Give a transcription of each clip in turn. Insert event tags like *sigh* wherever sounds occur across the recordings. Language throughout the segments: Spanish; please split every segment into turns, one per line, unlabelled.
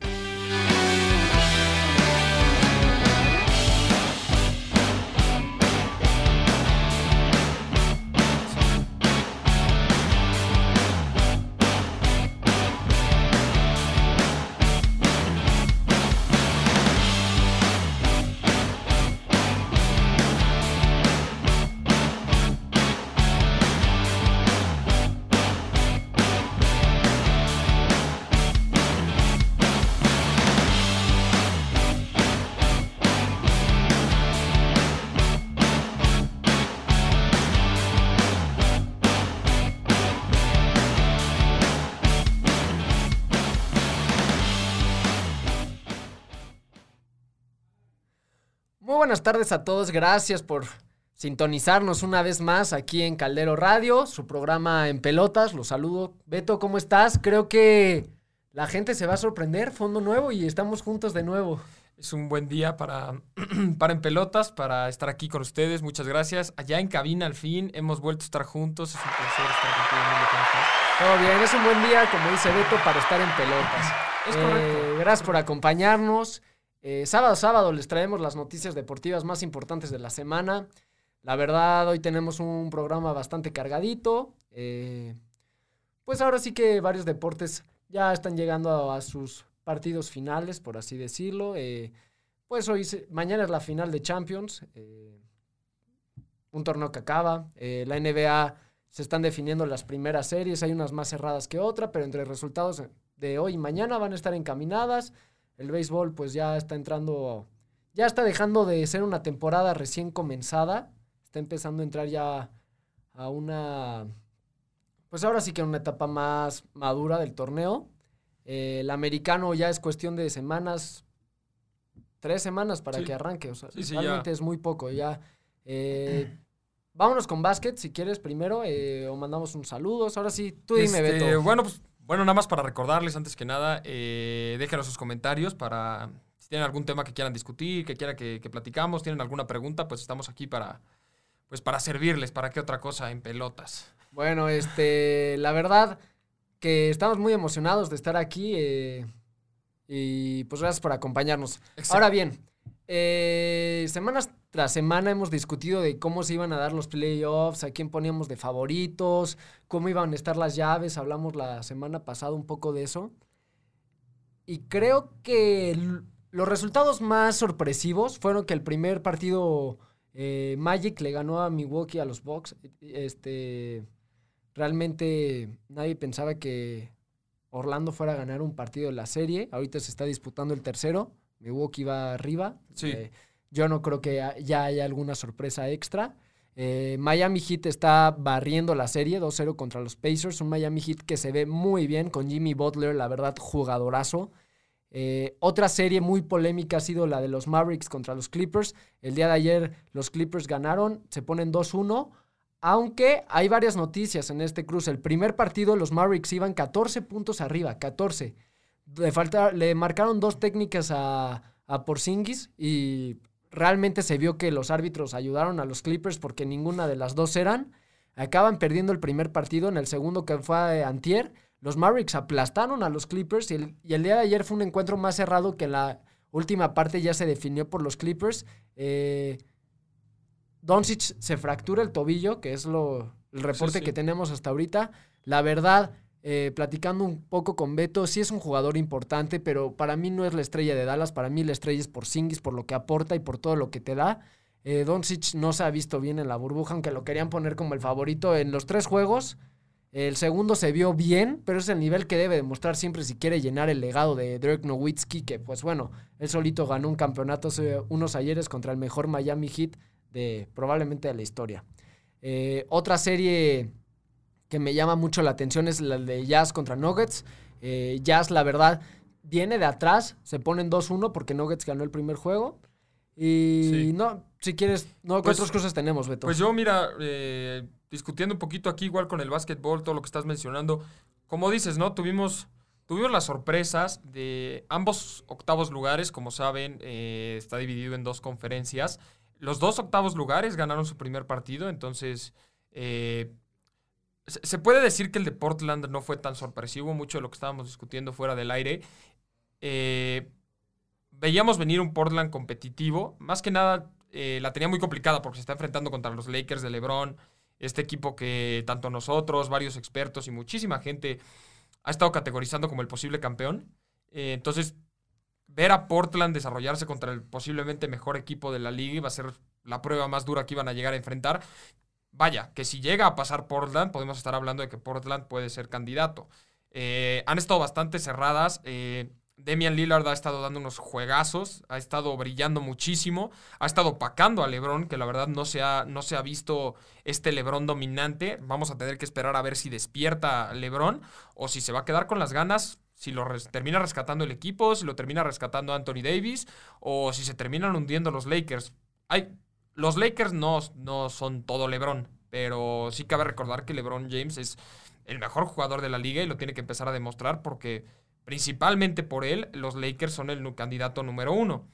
Bye. Buenas tardes a todos. Gracias por sintonizarnos una vez más aquí en Caldero Radio, su programa en pelotas. Los saludo. Beto, ¿cómo estás? Creo que la gente se va a sorprender. Fondo nuevo y estamos juntos de nuevo.
Es un buen día para, *clears throat* para en pelotas, para estar aquí con ustedes. Muchas gracias. Allá en cabina al fin hemos vuelto a estar juntos. Es un placer estar contigo.
Todo bien, es un buen día, como dice Beto, para estar en pelotas.
Es correcto.
Eh, gracias por acompañarnos. Eh, sábado sábado les traemos las noticias deportivas más importantes de la semana. La verdad, hoy tenemos un programa bastante cargadito. Eh, pues ahora sí que varios deportes ya están llegando a, sus partidos finales, por así decirlo. Eh, pues hoy, mañana es la final de Champions, un torneo que acaba. la NBA se están definiendo las primeras series, hay unas más cerradas que otras, pero entre resultados de hoy y mañana van a estar encaminadas el béisbol pues ya está entrando, ya está dejando de ser una temporada recién comenzada, está empezando a entrar ya a una, pues ahora sí que una etapa más madura del torneo. Eh, el americano ya es cuestión de semanas, tres semanas para que arranque, o sea, realmente es muy poco ya. Eh, vámonos con básquet, si quieres primero, eh, o mandamos un saludo. Ahora sí, tú dime,
este,
Beto.
Bueno, pues bueno, nada más para recordarles antes que nada, eh, déjenos sus comentarios para si tienen algún tema que quieran discutir, que quieran que, platicamos, tienen alguna pregunta, pues estamos aquí para, pues para servirles, para qué otra cosa en pelotas.
Bueno, este, la verdad que estamos muy emocionados de estar aquí eh, y pues gracias por acompañarnos. Ahora bien, eh, semanas tras semana hemos discutido de cómo se iban a dar los playoffs, a quién poníamos de favoritos, cómo iban a estar las llaves. Hablamos la semana pasada un poco de eso. Y creo que los resultados más sorpresivos fueron que el primer partido eh, Magic le ganó a Milwaukee a los Bucks. Este, realmente nadie pensaba que Orlando fuera a ganar un partido de la serie. Ahorita se está disputando el tercero. Milwaukee va arriba.
Sí. Eh,
yo no creo que ya haya alguna sorpresa extra. Eh, Miami Heat está barriendo la serie 2-0 contra los Pacers. Un Miami Heat que se ve muy bien con Jimmy Butler, la verdad, jugadorazo. Eh, otra serie muy polémica ha sido la de los Mavericks contra los Clippers. El día de ayer los Clippers ganaron, se ponen 2-1. Aunque hay varias noticias en este cruce. El primer partido los Mavericks iban 14 puntos arriba, 14. Le, falta, le marcaron dos técnicas a, a Porzingis y realmente se vio que los árbitros ayudaron a los Clippers porque ninguna de las dos eran. Acaban perdiendo el primer partido, en el segundo que fue Antier. Los Mavericks aplastaron a los Clippers y el, día de ayer fue un encuentro más cerrado que la última parte ya se definió por los Clippers. Eh, Doncic se fractura el tobillo, que es lo, el reporte que tenemos hasta ahorita. La verdad, eh, platicando un poco con Beto, sí es un jugador importante, pero para mí no es la estrella de Dallas, para mí la estrella es por Singis, por lo que aporta y por todo lo que te da. Eh, Doncic no se ha visto bien en la burbuja, aunque lo querían poner como el favorito en los tres juegos. El segundo se vio bien, pero es el nivel que debe demostrar siempre si quiere llenar el legado de Dirk Nowitzki, que pues bueno, él solito ganó un campeonato hace unos ayeres contra el mejor Miami Heat de probablemente de la historia. Eh, otra serie que me llama mucho la atención es la de Jazz contra Nuggets. Eh, Jazz, la verdad, viene de atrás, se ponen 2-1 porque Nuggets ganó el primer juego. Y no, si quieres, no, ¿qué pues, otras cosas tenemos, Beto?
Pues yo, mira, eh, discutiendo un poquito aquí, igual con el básquetbol, todo lo que estás mencionando, como dices, ¿no? Tuvimos, tuvimos las sorpresas de ambos octavos lugares, como saben, eh, está dividido en dos conferencias. Los dos octavos lugares ganaron su primer partido, entonces se puede decir que el de Portland no fue tan sorpresivo, mucho de lo que estábamos discutiendo fuera del aire. eh, veíamos venir un Portland competitivo. Más que nada, eh, la tenía muy complicada porque se está enfrentando contra los Lakers de LeBron. Este equipo que tanto nosotros, varios expertos y muchísima gente ha estado categorizando como el posible campeón. Eh, entonces, ver a Portland desarrollarse contra el posiblemente mejor equipo de la liga iba a ser la prueba más dura que iban a llegar a enfrentar. Vaya, que si llega a pasar Portland, podemos estar hablando de que Portland puede ser candidato. Eh, han estado bastante cerradas. Eh, Demian Lillard ha estado dando unos juegazos, ha estado brillando muchísimo, ha estado opacando a LeBron, que la verdad no se ha, no se ha visto este LeBron dominante. Vamos a tener que esperar a ver si despierta LeBron o si se va a quedar con las ganas, si lo termina rescatando el equipo, si lo termina rescatando Anthony Davis o si se terminan hundiendo los Lakers. Hay, los Lakers no, no son todo LeBron, pero sí cabe recordar que LeBron James es el mejor jugador de la liga y lo tiene que empezar a demostrar porque principalmente por él, los Lakers son el candidato número uno.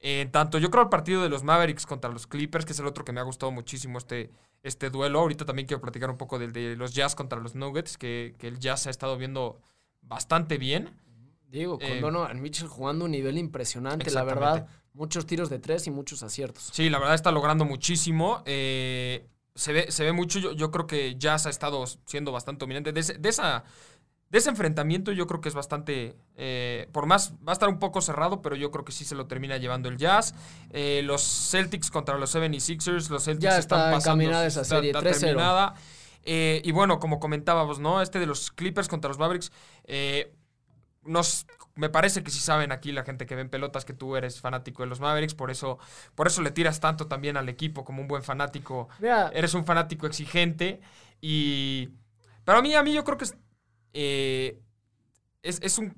Eh, tanto yo creo el partido de los Mavericks contra los Clippers, que es el otro que me ha gustado muchísimo este, este duelo. Ahorita también quiero platicar un poco del de los Jazz contra los Nuggets, que, el Jazz ha estado viendo bastante bien.
Digo, con eh, Donovan Mitchell jugando un nivel impresionante, la verdad. Muchos tiros de tres y muchos aciertos.
Sí, la verdad está logrando muchísimo. Eh, se, ve, se ve mucho. Yo, yo, creo que Jazz ha estado siendo bastante dominante. de esa de ese enfrentamiento yo creo que es bastante, eh, por más, va a estar un poco cerrado, pero yo creo que sí se lo termina llevando el Jazz. Eh, los Celtics contra los 76ers, los Celtics
ya están pasando. esa serie, está, terminada.
Eh, y bueno, como comentábamos, ¿no? Este de los Clippers contra los Mavericks, nos, me parece que sí saben aquí la gente que ven pelotas que tú eres fanático de los Mavericks, por eso, por eso le tiras tanto también al equipo como un buen fanático. Eres un fanático exigente y... Pero a mí, a mí yo creo que eh, es, un,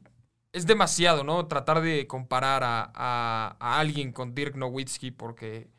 es demasiado, ¿no? Tratar de comparar a, alguien con Dirk Nowitzki porque,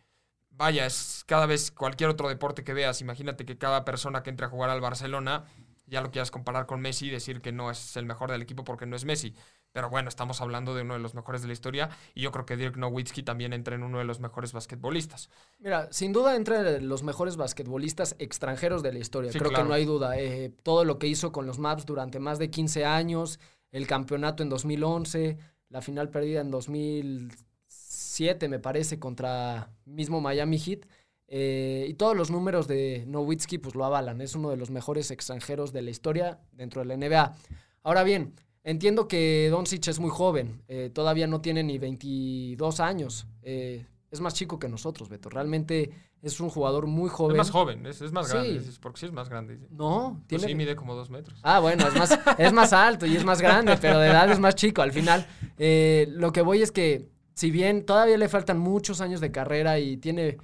vaya, es cada vez cualquier otro deporte que veas. Imagínate que cada persona que entre a jugar al Barcelona ya lo quieras comparar con Messi y decir que no es el mejor del equipo porque no es Messi. Pero bueno, estamos hablando de uno de los mejores de la historia y yo creo que Dirk Nowitzki también entra en uno de los mejores basquetbolistas.
Mira, sin duda entra en los mejores basquetbolistas extranjeros de la historia. creo que no hay duda. Eh, todo lo que hizo con los Maps durante más de 15 años, el campeonato en 2011, la final perdida en 2007, me parece, contra mismo Miami Heat. Eh, y todos los números de Nowitzki pues lo avalan. Es uno de los mejores extranjeros de la historia dentro de la NBA. Ahora bien, Entiendo que Doncic es muy joven, eh, todavía no tiene ni 22 años. Eh, es más chico que nosotros, Beto. Realmente es un jugador muy joven.
Es más joven, es, más grande. porque sí es más grande.
No,
pues tiene. sí, mide como dos metros.
Ah, bueno, es más, es más alto y es más grande, pero de edad es más chico. Al final, lo que voy es que, si bien todavía le faltan muchos años de carrera y tiene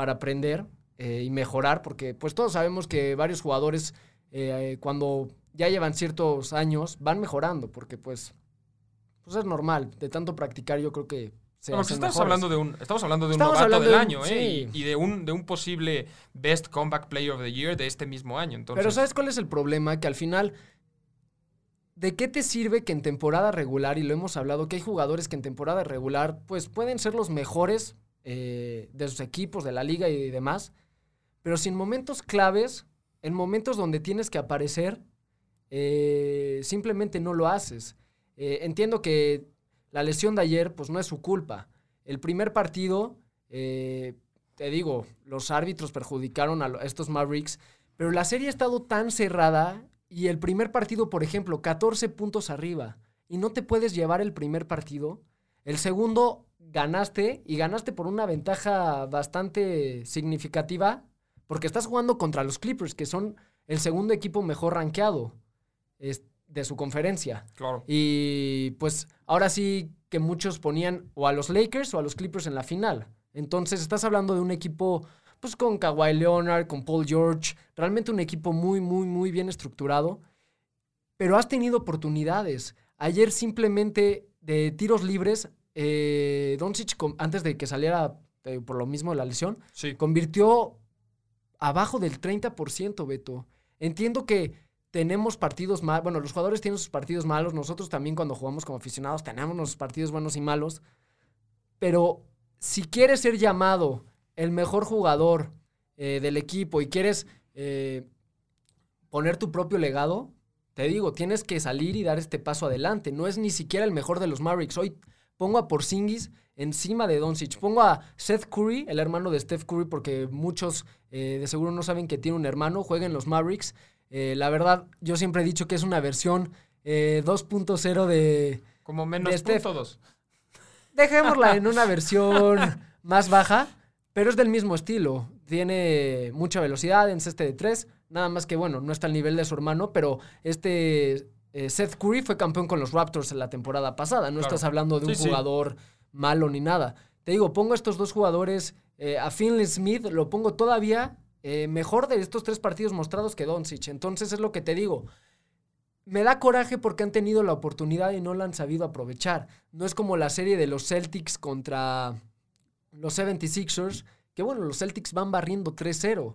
para aprender y mejorar, porque pues todos sabemos que varios jugadores, cuando ya llevan ciertos años, van mejorando, porque pues, pues es normal. De tanto practicar, yo creo que
se estamos hablando de un estamos hablando de un novato del año ¿eh? y, de un de un posible best comeback player of the year de este mismo año entonces
pero sabes cuál es el problema que al final de qué te sirve que en temporada regular y lo hemos hablado que hay jugadores que en temporada regular pues pueden ser los mejores eh, de sus equipos de la liga y demás pero sin momentos claves en momentos donde tienes que aparecer eh, simplemente no lo haces. Eh, entiendo que la lesión de ayer, pues no es su culpa. El primer partido, te digo, los árbitros perjudicaron a estos Mavericks, pero la serie ha estado tan cerrada y el primer partido, por ejemplo, 14 puntos arriba y no te puedes llevar el primer partido. El segundo ganaste y ganaste por una ventaja bastante significativa porque estás jugando contra los Clippers, que son el segundo equipo mejor rankeado de su conferencia.
Claro.
Y pues ahora sí que muchos ponían o a los Lakers o a los Clippers en la final. Entonces estás hablando de un equipo pues con Kawhi Leonard, con Paul George, realmente un equipo muy, muy, muy bien estructurado. Pero has tenido oportunidades. Ayer simplemente de tiros libres, eh, Doncic, antes de que saliera eh, por lo mismo de la lesión, convirtió abajo del 30%, Beto. Entiendo que tenemos partidos malos, bueno, los jugadores tienen sus partidos malos, nosotros también cuando jugamos como aficionados tenemos nuestros partidos buenos y malos, pero si quieres ser llamado el mejor jugador eh, del equipo y quieres eh, poner tu propio legado, te digo, tienes que salir y dar este paso adelante. No es ni siquiera el mejor de los Mavericks. Hoy pongo a Porzingis encima de Doncic. Pongo a Seth Curry, el hermano de Steph Curry, porque muchos eh, de seguro no saben que tiene un hermano. Juega en los Mavericks. Eh, la verdad, yo siempre he dicho que es una versión 2.0 de.
Como menos de punto *laughs*
Dejémosla en una *laughs* versión más baja, pero es del mismo estilo. Tiene mucha velocidad en este de 3 Nada más que, bueno, no está al nivel de su hermano, pero este eh, Seth Curry fue campeón con los Raptors en la temporada pasada. No estás hablando de un jugador malo ni nada. Te digo, pongo estos dos jugadores, eh, a Finley Smith lo pongo todavía eh, mejor de estos tres partidos mostrados que Doncic. Entonces es lo que te digo. Me da coraje porque han tenido la oportunidad y no la han sabido aprovechar. No es como la serie de los Celtics contra los 76ers, que bueno, los Celtics van barriendo 3-0.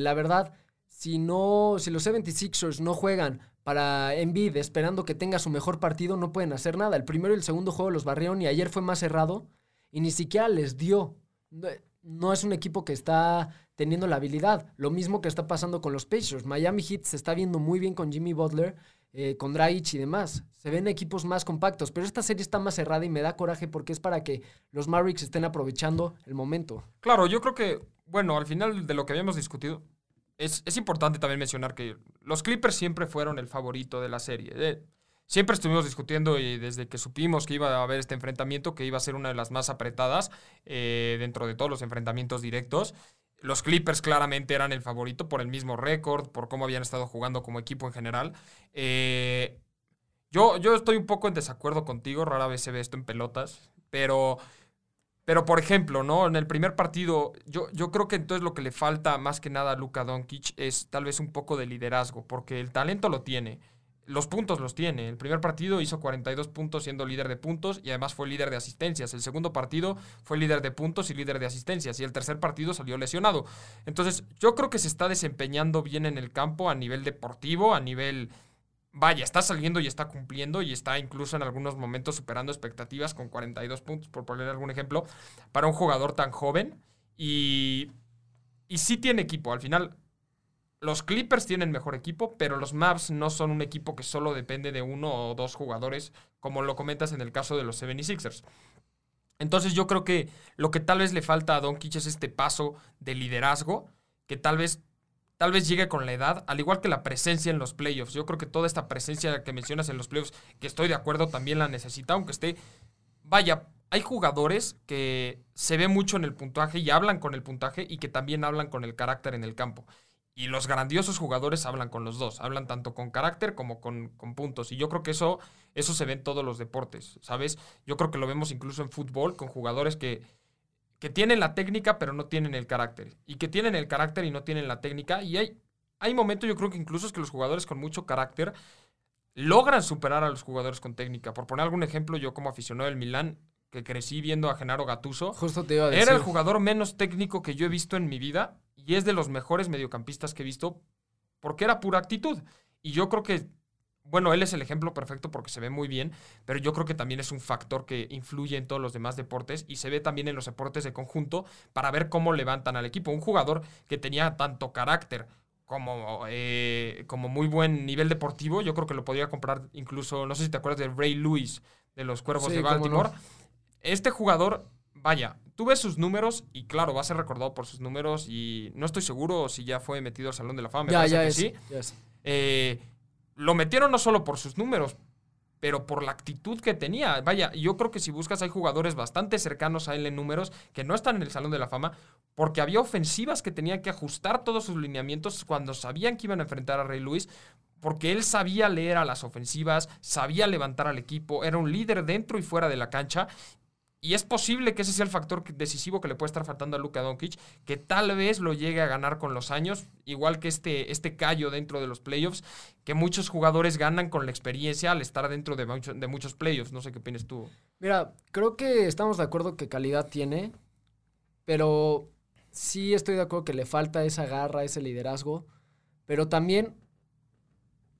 la verdad, si no, si los 76ers no juegan para Embiid esperando que tenga su mejor partido, no pueden hacer nada. El primero y el segundo juego los barrieron y ayer fue más cerrado y ni siquiera les dio. No, es un equipo que está teniendo la habilidad. Lo mismo que está pasando con los Pacers. Miami Heat se está viendo muy bien con Jimmy Butler, eh, con Dragic y demás. Se ven equipos más compactos, pero esta serie está más cerrada y me da coraje porque es para que los Mavericks estén aprovechando el momento.
Claro, yo creo que, bueno, al final de lo que habíamos discutido, es, importante también mencionar que los Clippers siempre fueron el favorito de la serie. Eh, siempre estuvimos discutiendo y desde que supimos que iba a haber este enfrentamiento, que iba a ser una de las más apretadas eh, dentro de todos los enfrentamientos directos. Los Clippers claramente eran el favorito por el mismo récord, por cómo habían estado jugando como equipo en general. Eh, yo, yo estoy un poco en desacuerdo contigo, rara vez se ve esto en pelotas, pero pero, por ejemplo, ¿no? En el primer partido, yo, yo creo que entonces lo que le falta más que nada a Luka Doncic es tal vez un poco de liderazgo, porque el talento lo tiene, los puntos los tiene. El primer partido hizo 42 puntos siendo líder de puntos y además fue líder de asistencias. El segundo partido fue líder de puntos y líder de asistencias. Y el tercer partido salió lesionado. Entonces, yo creo que se está desempeñando bien en el campo a nivel deportivo, a nivel vaya, está saliendo y está cumpliendo y está incluso en algunos momentos superando expectativas con 42 puntos, por poner algún ejemplo, para un jugador tan joven. Y, y sí tiene equipo. Al final, los Clippers tienen mejor equipo, pero los Mavs no son un equipo que solo depende de uno o dos jugadores, como lo comentas en el caso de los 76ers. Entonces yo creo que lo que tal vez le falta a Don Doncic es este paso de liderazgo, que tal vez tal vez llegue con la edad, al igual que la presencia en los playoffs. Yo creo que toda esta presencia que mencionas en los playoffs, que estoy de acuerdo, también la necesita, aunque esté... Vaya, hay jugadores que se ve mucho en el puntaje y hablan con el puntaje y que también hablan con el carácter en el campo. Y los grandiosos jugadores hablan con los dos, hablan tanto con carácter como con, con, puntos. Y yo creo que eso, eso se ve en todos los deportes, ¿sabes? Yo creo que lo vemos incluso en fútbol con jugadores que que tienen la técnica pero no tienen el carácter. Y que tienen el carácter y no tienen la técnica. Y hay, hay momentos, yo creo que incluso es que los jugadores con mucho carácter logran superar a los jugadores con técnica. Por poner algún ejemplo, yo como aficionado del Milán, que crecí viendo a Genaro Gatuso,
Justo te iba a decir.
era el jugador menos técnico que yo he visto en mi vida y es de los mejores mediocampistas que he visto porque era pura actitud. Y yo creo que bueno, él es el ejemplo perfecto porque se ve muy bien, pero yo creo que también es un factor que influye en todos los demás deportes y se ve también en los deportes de conjunto para ver cómo levantan al equipo. Un jugador que tenía tanto carácter como, eh, como muy buen nivel deportivo, yo creo que lo podría comprar incluso, no sé si te acuerdas de Ray Lewis de los Cuervos de Baltimore. Este jugador, vaya, tú ves sus números y claro, va a ser recordado por sus números y no estoy seguro si ya fue metido al Salón de la Fama.
ya, ya sí.
Eh, lo metieron no solo por sus números, pero por la actitud que tenía. Vaya, yo creo que si buscas hay jugadores bastante cercanos a él en números que no están en el Salón de la Fama, porque había ofensivas que tenían que ajustar todos sus lineamientos cuando sabían que iban a enfrentar a Rey Luis, porque él sabía leer a las ofensivas, sabía levantar al equipo, era un líder dentro y fuera de la cancha y es posible que ese sea el factor decisivo que le puede estar faltando a Luka Doncic, que tal vez lo llegue a ganar con los años, igual que este, este callo dentro de los playoffs, que muchos jugadores ganan con la experiencia al estar dentro de, de muchos playoffs. No sé qué opinas tú.
Mira, creo que estamos de acuerdo que calidad tiene, pero sí estoy de acuerdo que le falta esa garra, ese liderazgo, pero también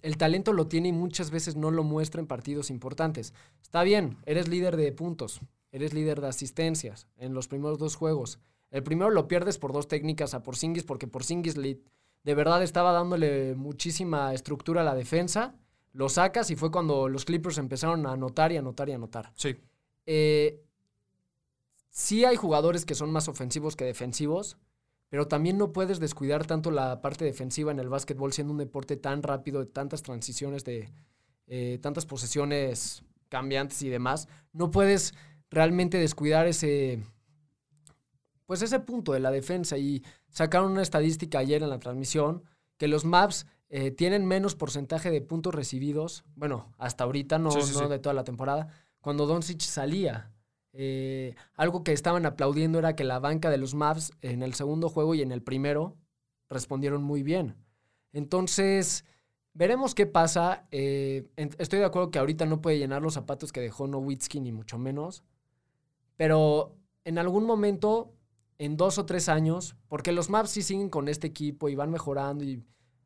el talento lo tiene y muchas veces no lo muestra en partidos importantes. Está bien, eres líder de puntos, eres líder de asistencias en los primeros dos juegos. El primero lo pierdes por dos técnicas a Porzingis porque Porzingis de verdad estaba dándole muchísima estructura a la defensa lo sacas y fue cuando los Clippers empezaron a anotar y anotar y anotar.
Sí.
Eh, sí hay jugadores que son más ofensivos que defensivos, pero también no puedes descuidar tanto la parte defensiva en el básquetbol siendo un deporte tan rápido, de tantas transiciones, de eh, tantas posesiones cambiantes y demás. No puedes realmente descuidar ese, pues ese punto de la defensa y sacaron una estadística ayer en la transmisión que los Maps eh, tienen menos porcentaje de puntos recibidos, bueno, hasta ahorita, no,
Sí, sí,
no
sí.
de toda la temporada, cuando Doncic salía. Eh, algo que estaban aplaudiendo era que la banca de los Mavs en el segundo juego y en el primero respondieron muy bien. Entonces, veremos qué pasa. Eh, estoy de acuerdo que ahorita no puede llenar los zapatos que dejó Nowitzki, ni mucho menos. Pero en algún momento, en dos o tres años, porque los Mavs sí siguen con este equipo y van mejorando y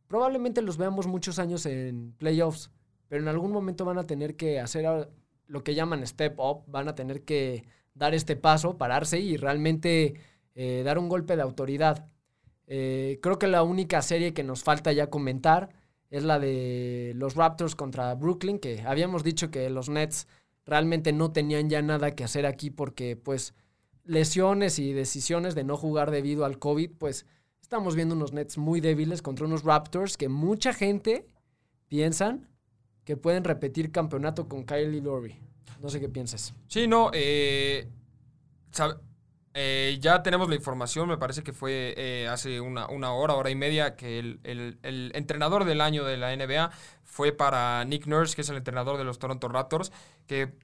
probablemente los veamos muchos años en playoffs, pero en algún momento van a tener que hacer lo que llaman step up, van a tener que dar este paso, pararse y realmente eh, dar un golpe de autoridad. Eh, creo que la única serie que nos falta ya comentar es la de los Raptors contra Brooklyn, que habíamos dicho que los Nets realmente no tenían ya nada que hacer aquí porque pues lesiones y decisiones de no jugar debido al COVID, pues estamos viendo unos Nets muy débiles contra unos Raptors que mucha gente piensan que pueden repetir campeonato con Kylie Lowry. No sé qué piensas.
Sí, no, eh, eh, ya tenemos la información, me parece que fue eh, hace una, una hora, hora y media, que el, el- entrenador del año de la NBA fue para Nick Nurse, que es el entrenador de los Toronto Raptors, que,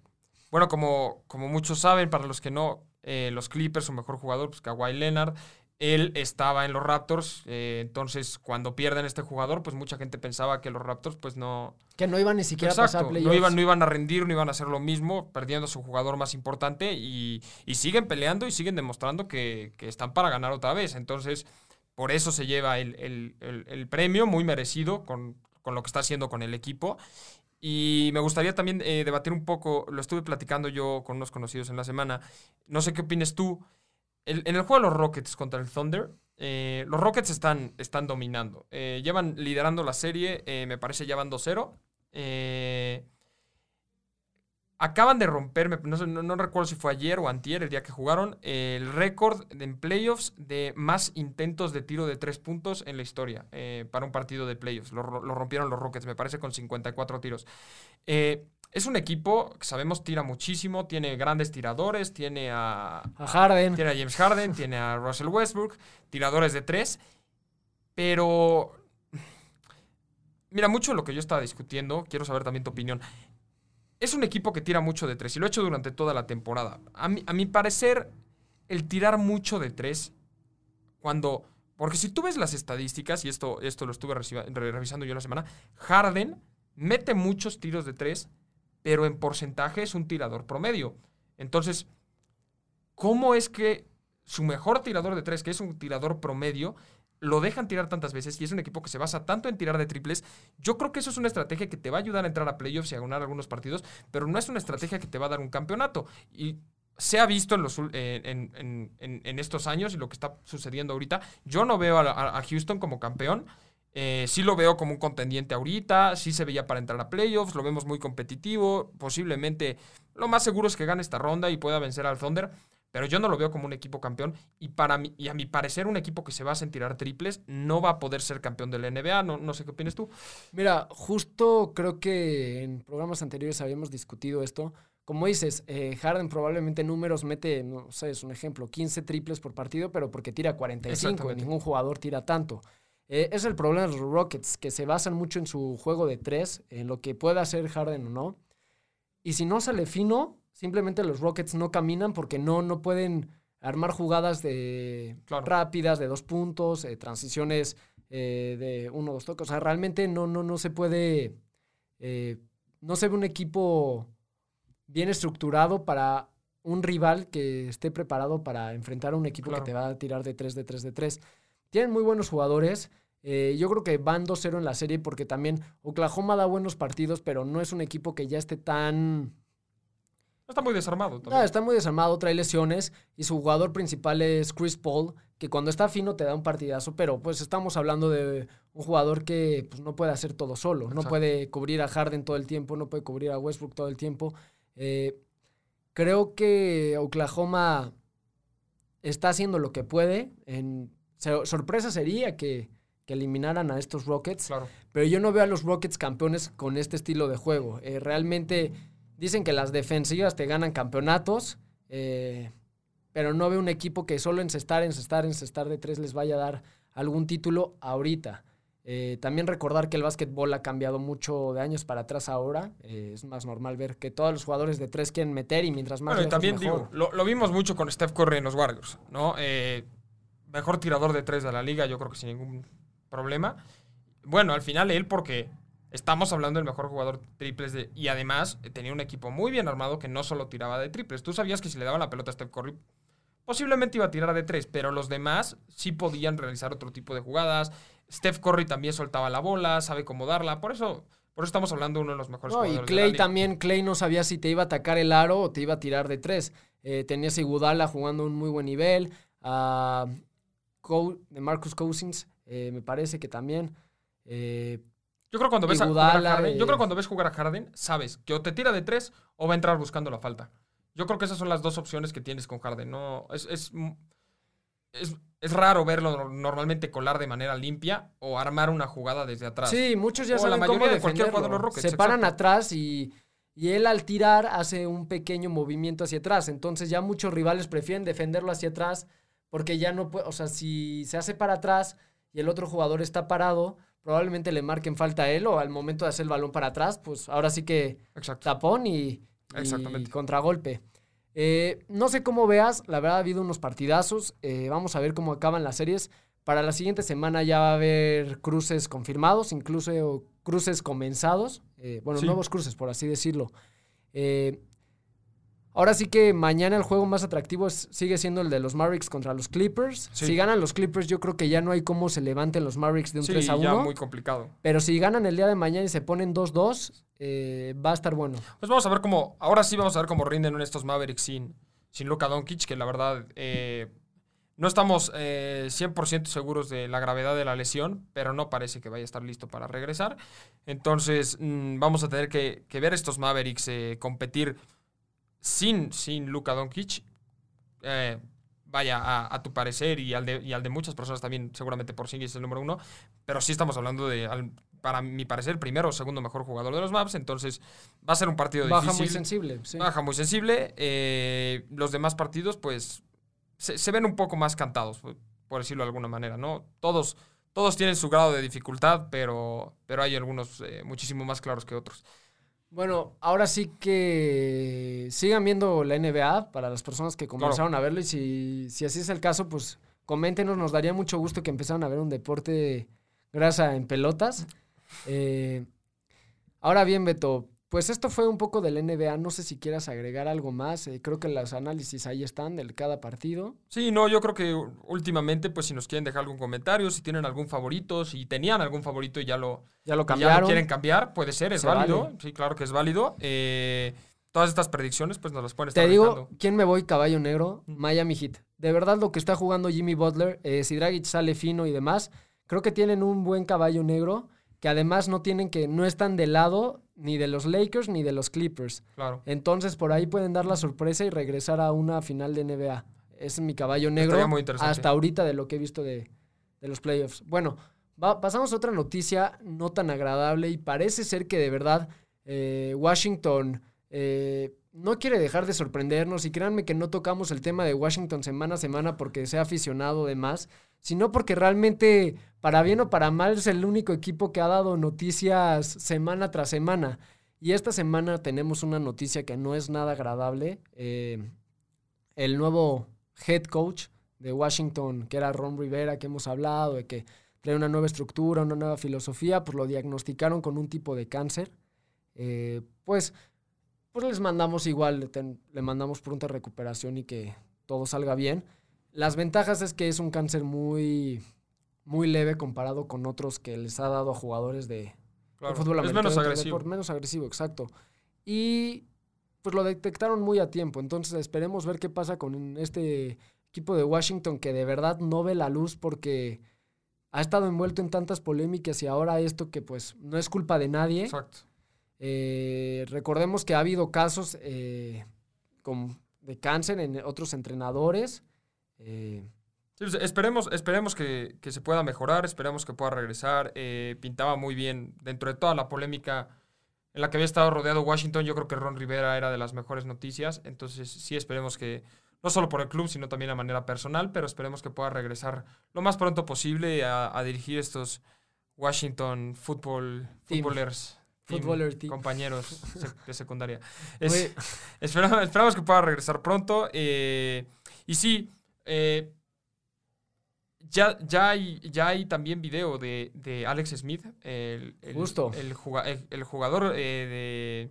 bueno, como, como muchos saben, para los que no, eh, los Clippers, su mejor jugador, pues Kawhi Leonard, él estaba en los Raptors, eh, entonces cuando pierden este jugador, pues mucha gente pensaba que los Raptors pues no,
Que no iban ni siquiera a pasar playoffs.
no iban, no iban a rendir, no iban a hacer lo mismo, perdiendo a su jugador más importante y, y siguen peleando y siguen demostrando que, que están para ganar otra vez. Entonces, por eso se lleva el, el- el- el premio muy merecido con, con lo que está haciendo con el equipo. Y me gustaría también eh, debatir un poco, lo estuve platicando yo con unos conocidos en la semana, no sé qué opines tú. En el juego de los Rockets contra el Thunder, eh, los Rockets están, están dominando. Eh, llevan liderando la serie, eh, me parece ya van 2-0. Eh, acaban de romperme, no, recuerdo si fue ayer o antier, el día que jugaron, el récord en playoffs de más intentos de tiro de tres puntos en la historia para un partido de playoffs. Lo, ro- lo rompieron los Rockets, me parece, con 54 tiros. Es un equipo que sabemos tira muchísimo, tiene grandes tiradores, tiene a,
A Harden.
tiene a James Harden, *laughs* tiene a Russell Westbrook, tiradores de tres, pero mira, mucho de lo que yo estaba discutiendo, quiero saber también tu opinión. Es un equipo que tira mucho de tres y lo ha hecho durante toda la temporada. A mi, a mi parecer, el tirar mucho de tres, cuando... Porque si tú ves las estadísticas, y esto, esto lo estuve revisando yo la semana, Harden mete muchos tiros de tres, pero en porcentaje es un tirador promedio. Entonces, ¿cómo es que su mejor tirador de tres, que es un tirador promedio, lo dejan tirar tantas veces y es un equipo que se basa tanto en tirar de triples? Yo creo que eso es una estrategia que te va a ayudar a entrar a playoffs y a ganar algunos partidos, pero no es una estrategia que te va a dar un campeonato. Y se ha visto en, los, en, en- estos años y lo que está sucediendo ahorita. Yo no veo a Houston como campeón. Eh, sí lo veo como un contendiente ahorita, sí se veía para entrar a playoffs, lo vemos muy competitivo, posiblemente lo más seguro es que gane esta ronda y pueda vencer al Thunder, pero yo no lo veo como un equipo campeón y para mí, y a mi parecer un equipo que se basa en tirar triples no va a poder ser campeón de la NBA, no, no sé qué opinas tú.
Mira, justo creo que en programas anteriores habíamos discutido esto. Como dices, eh, Harden probablemente en números mete, no sé, es un ejemplo, 15 triples por partido, pero porque tira 45,
Exactamente.
ningún jugador tira tanto. Eh, es el problema de los Rockets, que se basan mucho en su juego de tres, en lo que pueda hacer Harden o no. Y si no sale fino, simplemente los Rockets no caminan porque no, no pueden armar jugadas de
Claro.
rápidas de dos puntos, eh, transiciones eh, de uno o dos toques. O sea, realmente no, no, no se puede. no se ve un equipo bien estructurado para un rival que esté preparado para enfrentar a un equipo
Claro.
que te va a tirar de 3, de 3, de 3. Tienen muy buenos jugadores. eh, yo creo que van 2-0 en la serie porque también Oklahoma da buenos partidos, pero no es un equipo que ya esté tan
Está muy desarmado
No,
también.
está muy desarmado, trae lesiones y su jugador principal es Chris Paul, que cuando está fino te da un partidazo, pero pues estamos hablando de un jugador que pues, no puede hacer todo solo, no puede cubrir a Harden todo el tiempo, no puede cubrir a Westbrook todo el tiempo. Eh, creo que Oklahoma está haciendo lo que puede. En, sorpresa sería que, que eliminaran a estos Rockets.
Claro.
Pero yo no veo a los Rockets campeones con este estilo de juego. Eh, realmente dicen que las defensivas te ganan campeonatos, eh, pero no veo un equipo que solo encestar, encestar, encestar de tres les vaya a dar algún título ahorita. Eh, también recordar que el básquetbol ha cambiado mucho de años para atrás ahora. Eh, es más normal ver que todos los jugadores de tres quieren meter y mientras más
Bueno, y también
mejor.
digo, lo, lo vimos mucho con Steph Curry en los Warriors, ¿no? Eh, mejor tirador de tres de la liga, yo creo que sin ningún problema. Bueno, al final él porque estamos hablando del mejor jugador triples de, y además eh, tenía un equipo muy bien armado que no solo tiraba de triples. Tú sabías que si le daban la pelota a Steph Curry, posiblemente iba a tirar de tres, pero los demás sí podían realizar otro tipo de jugadas. Steph Curry también soltaba la bola, sabe cómo darla, por eso, por eso estamos hablando de uno de los mejores
No, y
jugadores de la
Clay
liga.
también, Clay no sabía si te iba a atacar el aro o te iba a tirar de tres. Eh, tenías a Iguodala jugando a un muy buen nivel, a Co- de Marcus Cousins, eh, me parece que también. Eh,
Yo creo cuando ves a jugar a Harden, yo creo cuando ves jugar a Harden, sabes que o te tira de tres o va a entrar buscando la falta. Yo creo que esas son las dos opciones que tienes con Harden. No, es, es, es, es raro verlo normalmente colar de manera limpia o armar una jugada desde atrás.
sí, muchos ya
O la
saben cómo
mayoría de cualquier
defenderlo.
jugador de los Rockets,
Se paran
exacto.
atrás y, y él al tirar hace un pequeño movimiento hacia atrás. Entonces ya muchos rivales prefieren defenderlo hacia atrás porque ya no puede, o sea, si se hace para atrás y el otro jugador está parado, probablemente le marquen falta a él o al momento de hacer el balón para atrás, pues ahora sí que
Exacto.
tapón y, contragolpe. Eh, no sé cómo veas, la verdad ha habido unos partidazos. eh, vamos a ver cómo acaban las series. Para la siguiente semana ya va a haber cruces confirmados, incluso cruces comenzados. eh, bueno,
Sí.
nuevos cruces, por así decirlo. Ahora sí que mañana el juego más atractivo es- sigue siendo el de los Mavericks contra los Clippers.
Sí.
Si ganan los Clippers, yo creo que ya no hay cómo se levanten los Mavericks de un
Sí,
3 a 1.
ya muy complicado.
Pero si ganan el día de mañana y se ponen 2-2, eh, va a estar bueno.
Pues vamos a ver cómo, ahora sí vamos a ver cómo rinden en estos Mavericks sin, sin Luka Doncic, que la verdad eh, no estamos eh, 100% seguros de la gravedad de la lesión, pero no parece que vaya a estar listo para regresar. Entonces mm, vamos a tener que, que ver estos Mavericks eh, competir sin, sin Luka Doncic. Eh, vaya, a, a tu parecer y al, de, y al de muchas personas también, seguramente por sí es el número uno, pero sí estamos hablando de, al- para mi parecer, primero o segundo mejor jugador de los Maps, entonces va a ser un partido
Baja muy
difícil.
sensible. sí.
Baja muy sensible. eh, los demás partidos, pues, se, se ven un poco más cantados, por- por decirlo de alguna manera, ¿no? Todos, todos tienen su grado de dificultad, pero, pero hay algunos eh, muchísimo más claros que otros.
Bueno, ahora sí que sigan viendo la NBA para las personas que comenzaron a verlo y si, si así es el caso, pues coméntenos, nos daría mucho gusto que empezaran a ver un deporte grasa en pelotas. Eh, ahora bien, Beto, pues esto fue un poco del NBA, no sé si quieras agregar algo más, eh, creo que los análisis ahí están de cada partido.
Sí, no, yo creo que últimamente, pues si nos quieren dejar algún comentario, si tienen algún favorito, si tenían algún favorito y ya lo,
Ya lo
ya lo quieren cambiar, puede ser, es
Se
válido.
vale.
Sí, claro que es válido. Eh, todas estas predicciones, pues nos las pueden estar
Te digo,
dejando.
¿quién me voy caballo negro?
Mm.
Miami Heat. De verdad lo que está jugando Jimmy Butler, eh, si Dragic sale fino y demás, creo que tienen un buen caballo negro que además no tienen que no están del lado ni de los Lakers ni de los Clippers.
Claro.
Entonces por ahí pueden dar la sorpresa y regresar a una final de NBA. Es mi caballo negro
muy
hasta ahorita de lo que he visto de, de los playoffs. Bueno, va- pasamos a otra noticia no tan agradable y parece ser que de verdad eh, Washington eh, no quiere dejar de sorprendernos y créanme que no tocamos el tema de Washington semana a semana porque sea aficionado de más, sino porque realmente, para bien o para mal, es el único equipo que ha dado noticias semana tras semana. Y esta semana tenemos una noticia que no es nada agradable. Eh, el nuevo head coach de Washington, que era Ron Rivera, que hemos hablado, de que trae una nueva estructura, una nueva filosofía, pues lo diagnosticaron con un tipo de cáncer. Eh, pues, pues les mandamos igual, le, mandamos pronta recuperación y que todo salga bien. Las ventajas es que es un cáncer muy, muy leve comparado con otros que les ha dado a jugadores de,
claro.
fútbol
es
americano,
menos
otro
agresivo.
menos agresivo, exacto. Y pues lo detectaron muy a tiempo. Entonces esperemos ver qué pasa con este equipo de Washington que de verdad no ve la luz porque ha estado envuelto en tantas polémicas y ahora esto que pues no es culpa de nadie.
Exacto.
Eh, recordemos que ha habido casos eh, de cáncer en otros entrenadores.
Eh, pues, esperemos esperemos que, se pueda mejorar, esperemos que pueda regresar. pintaba muy bien dentro de toda la polémica en la que había estado rodeado Washington. Yo creo que Ron Rivera era de las mejores noticias. Entonces sí esperemos que, no solo por el club, sino también a manera personal, pero esperemos que pueda regresar lo más pronto posible a, dirigir estos Washington Football, Footballers compañeros *laughs* de secundaria. *laughs* esperamos, que pueda regresar pronto. Eh, y sí, eh, ya, ya, hay, ya hay también video de, Alex Smith, el, el, el, jugador eh, de...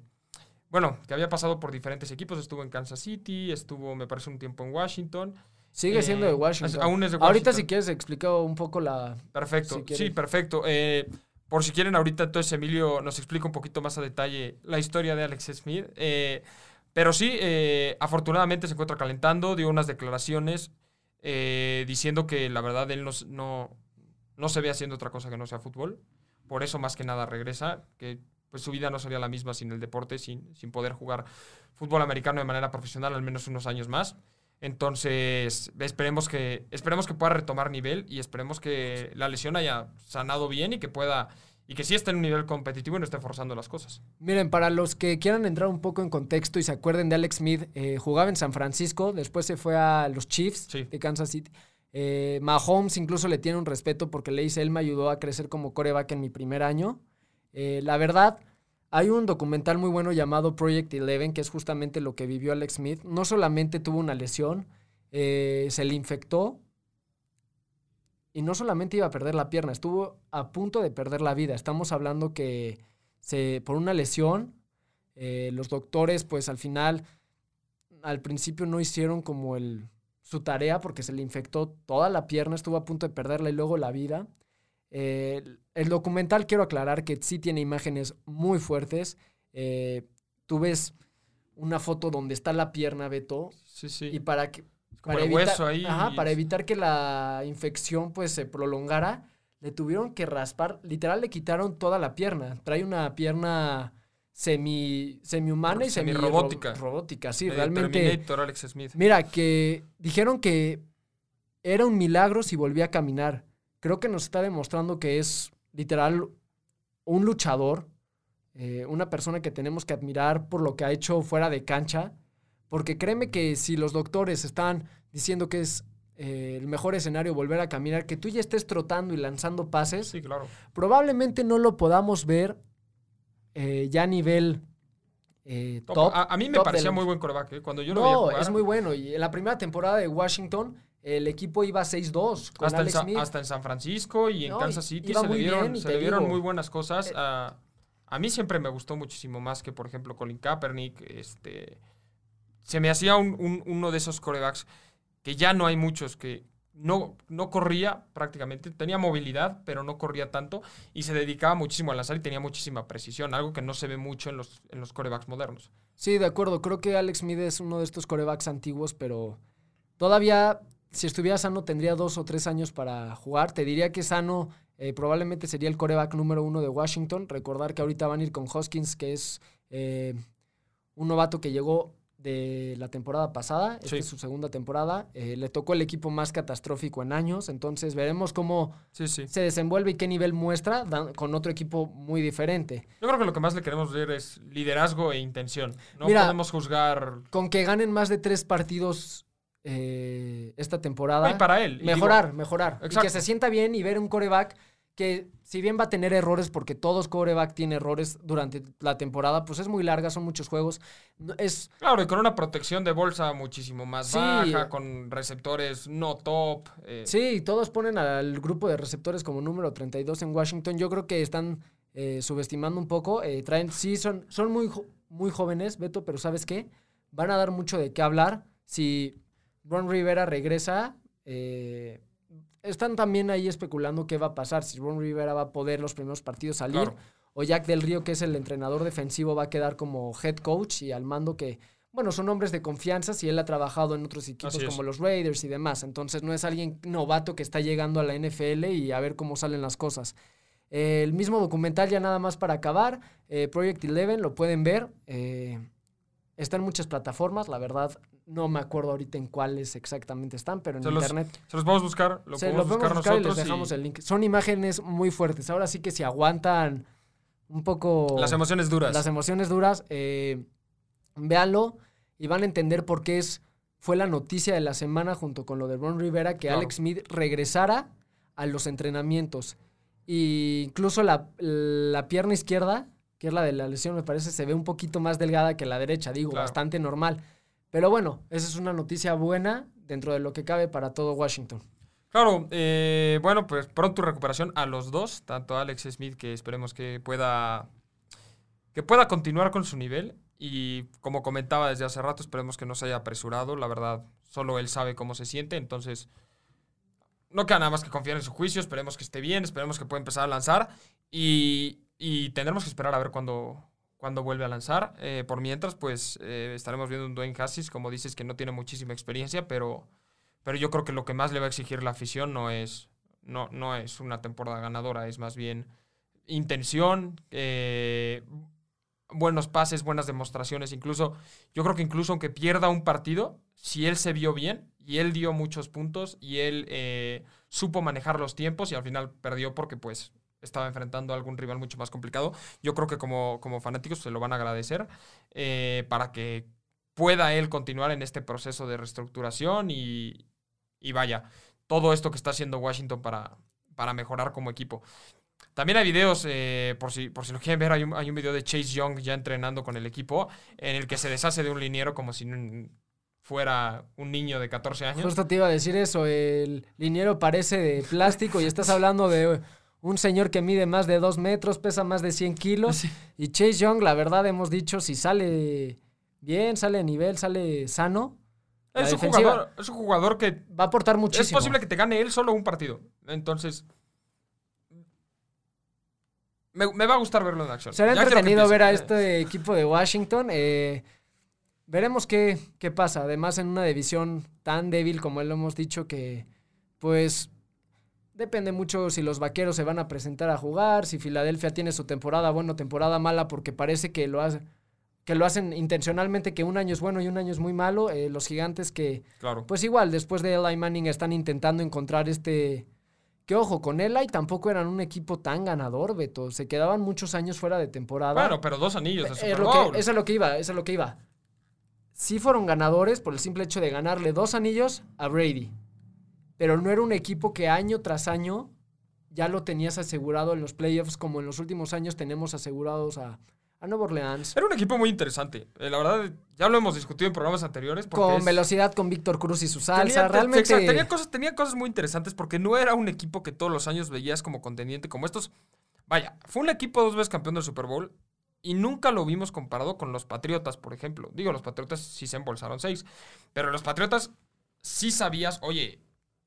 Bueno, que había pasado por diferentes equipos, estuvo en Kansas City, estuvo, me parece, un tiempo en Washington.
Sigue siendo de Washington. Aún es de Washington. Ahorita si quieres explico un poco la...
Perfecto, sí, perfecto. Eh, por si quieren, ahorita entonces Emilio nos explica un poquito más a detalle la historia de Alex Smith. Eh, pero sí, eh, afortunadamente se encuentra calentando, dio unas declaraciones eh, diciendo que la verdad él no, no, se ve haciendo otra cosa que no sea fútbol. Por eso más que nada regresa, que pues su vida no sería la misma sin el deporte, sin, sin poder jugar fútbol americano de manera profesional al menos unos años más. Entonces, esperemos que, esperemos que pueda retomar nivel y esperemos que la lesión haya sanado bien y que pueda y que sí esté en un nivel competitivo y no esté forzando las cosas.
Miren, para los que quieran entrar un poco en contexto y se acuerden de Alex Smith, eh, jugaba en San Francisco, después se fue a los Chiefs de Kansas City. Eh, Mahomes incluso le tiene un respeto porque le dice, él me ayudó a crecer como coreback en mi primer año. Eh, la verdad, hay un documental muy bueno llamado Project Eleven, que es justamente lo que vivió Alex Smith. No solamente tuvo una lesión, se le infectó y no solamente iba a perder la pierna, estuvo a punto de perder la vida. Estamos hablando que se, por una lesión, eh, los doctores pues al final, al principio no hicieron como el, su tarea porque se le infectó toda la pierna, estuvo a punto de perderla y luego la vida. Eh, el documental, quiero aclarar que sí tiene imágenes muy fuertes. Eh, tú ves una foto donde está la pierna, Beto.
Sí, sí.
Y para que. Para evitar, ahí. para evitar que la infección pues se prolongara, le tuvieron que raspar. Literal, le quitaron toda la pierna. Trae una pierna semi, semi humana y semi robótica. robótica, sí, realmente.
Alex Smith.
Mira, que dijeron que era un milagro si volvía a caminar creo que nos está demostrando que es literal un luchador, eh, una persona que tenemos que admirar por lo que ha hecho fuera de cancha, porque créeme que si los doctores están diciendo que es eh, el mejor escenario volver a caminar, que tú ya estés trotando y lanzando pases,
sí, claro.
probablemente no lo podamos ver eh, ya a nivel top.
A, mí me parecía muy buen coreback. Cuando yo lo no, jugar,
es muy bueno. Y en la primera temporada de Washington el equipo iba 6-2
con hasta, Alex en hasta en San Francisco y en Kansas City se, le dieron, se le dieron, muy buenas cosas. Eh, a, mí siempre me gustó muchísimo más que, por ejemplo, Colin Kaepernick. Este, se me hacía uno de esos corebacks que ya no hay muchos que no, no corría prácticamente, tenía movilidad, pero no corría tanto y se dedicaba muchísimo a lanzar y tenía muchísima precisión, algo que no se ve mucho en los, en los corebacks modernos.
Sí, de acuerdo. Creo que Alex Smith es uno de estos corebacks antiguos, pero todavía si estuviera sano tendría dos o tres años para jugar. Te diría que sano eh, probablemente sería el coreback número uno de Washington. Recordar que ahorita van a ir con Hoskins, que es eh, un novato que llegó de la temporada pasada. Esta es su segunda temporada. Eh, le tocó el equipo más catastrófico en años. Entonces veremos cómo se desenvuelve y qué nivel muestra con otro equipo muy diferente.
Yo creo que lo que más le queremos ver es liderazgo e intención. No podemos juzgar.
Con que ganen más de tres partidos eh, esta temporada.
Y para él.
Mejorar, mejorar. Y que se sienta bien y ver un coreback que si bien va a tener errores, porque todos coreback tiene errores durante la temporada, pues es muy larga, son muchos juegos. Es...
Claro, y con una protección de bolsa muchísimo más baja, con receptores no top.
Eh. Sí, todos ponen al grupo de receptores como número 32 en Washington. Yo creo que están eh, subestimando un poco. traen, sí, son, son muy, muy jóvenes, Beto, pero ¿sabes qué? Van a dar mucho de qué hablar. Si Ron Rivera regresa. Eh, están también ahí especulando qué va a pasar, si Ron Rivera va a poder los primeros partidos salir o Jack del Río, que es el entrenador defensivo, va a quedar como head coach y al mando que, bueno, son hombres de confianza si él ha trabajado en otros equipos como los Raiders y demás. Entonces no es alguien novato que está llegando a la NFL y a ver cómo salen las cosas. el mismo documental ya nada más para acabar, eh, Project Eleven, lo pueden ver. Eh, está en muchas plataformas, la verdad no me acuerdo ahorita en cuáles exactamente están, pero en internet.
Se los vamos a buscar, lo podemos buscar, nosotros
y les dejamos el link. Son imágenes muy fuertes. Ahora sí que si aguantan un poco...
Las emociones duras.
Las emociones duras, eh, véanlo y van a entender por qué es, fue la noticia de la semana junto con lo de Ron Rivera que Alex Smith regresara a los entrenamientos. Y incluso la, pierna izquierda, que es la de la lesión, me parece, se ve un poquito más delgada que la derecha, digo, bastante normal. Pero bueno, esa es una noticia buena dentro de lo que cabe para todo Washington.
Claro, eh, bueno, pues pronto recuperación a los dos, tanto a Alex Smith, que esperemos que pueda, que pueda continuar con su nivel, y como comentaba desde hace rato, esperemos que no se haya apresurado, la verdad, solo él sabe cómo se siente, entonces no queda nada más que confiar en su juicio, esperemos que esté bien, esperemos que pueda empezar a lanzar, y, y tendremos que esperar a ver cuándo, cuando vuelve a lanzar. Eh, por mientras, pues eh, estaremos viendo un Dwayne Cassis, como dices, que no tiene muchísima experiencia, pero, pero yo creo que lo que más le va a exigir la afición no es, no, no es una temporada ganadora, es más bien intención, eh, buenos pases, buenas demostraciones. Incluso, yo creo que incluso aunque pierda un partido, si él se vio bien y él dio muchos puntos y él supo manejar los tiempos y al final perdió porque pues estaba enfrentando a algún rival mucho más complicado. Yo creo que como, como fanáticos se lo van a agradecer eh, para que pueda él continuar en este proceso de reestructuración y, vaya, todo esto que está haciendo Washington para, para mejorar como equipo. También hay videos, eh, por, si, por si lo quieren ver, hay un, hay un video de Chase Young ya entrenando con el equipo, en el que se deshace de un liniero como si fuera un niño de 14 años.
Justo te iba a decir eso, el liniero parece de plástico y estás hablando de un señor que mide más de dos metros, pesa más de 100 kilos. Y Chase Young, la verdad, hemos dicho, si sale bien, sale a nivel, sale sano.
Es un, jugador, es un jugador que
va a aportar muchísimo.
Es posible que te gane él solo un partido. Entonces, me, va a gustar verlo en acción.
Será entretenido ver a este equipo de Washington. Eh, veremos qué, qué pasa. Además, en una división tan débil como él lo hemos dicho, que pues Depende mucho si los vaqueros se van a presentar a jugar, si Filadelfia tiene su temporada buena o temporada mala, porque parece que lo, hace, que lo hacen intencionalmente, que un año es bueno y un año es muy malo. Eh, los gigantes que,
claro.
pues igual, después de Eli Manning están intentando encontrar este... Que ojo, con Eli tampoco eran un equipo tan ganador, Beto. Se quedaban muchos años fuera de temporada.
Bueno, pero dos anillos de Super
Bowl. eso es lo que iba, eso es lo que iba. Sí fueron ganadores por el simple hecho de ganarle dos anillos a Brady pero no era un equipo que año tras año ya lo tenías asegurado en los playoffs, como en los últimos años tenemos asegurados a, a Nueva Orleans.
Era un equipo muy interesante. Eh, la verdad, ya lo hemos discutido en programas anteriores.
Con velocidad, con Víctor Cruz y su salsa. Realmente.
tenía, cosas, tenía cosas muy interesantes porque no era un equipo que todos los años veías como contendiente como estos. Vaya, fue un equipo dos veces campeón del Super Bowl y nunca lo vimos comparado con los Patriotas, por ejemplo. Digo, los Patriotas sí se embolsaron seis, pero los Patriotas sí sabías, oye,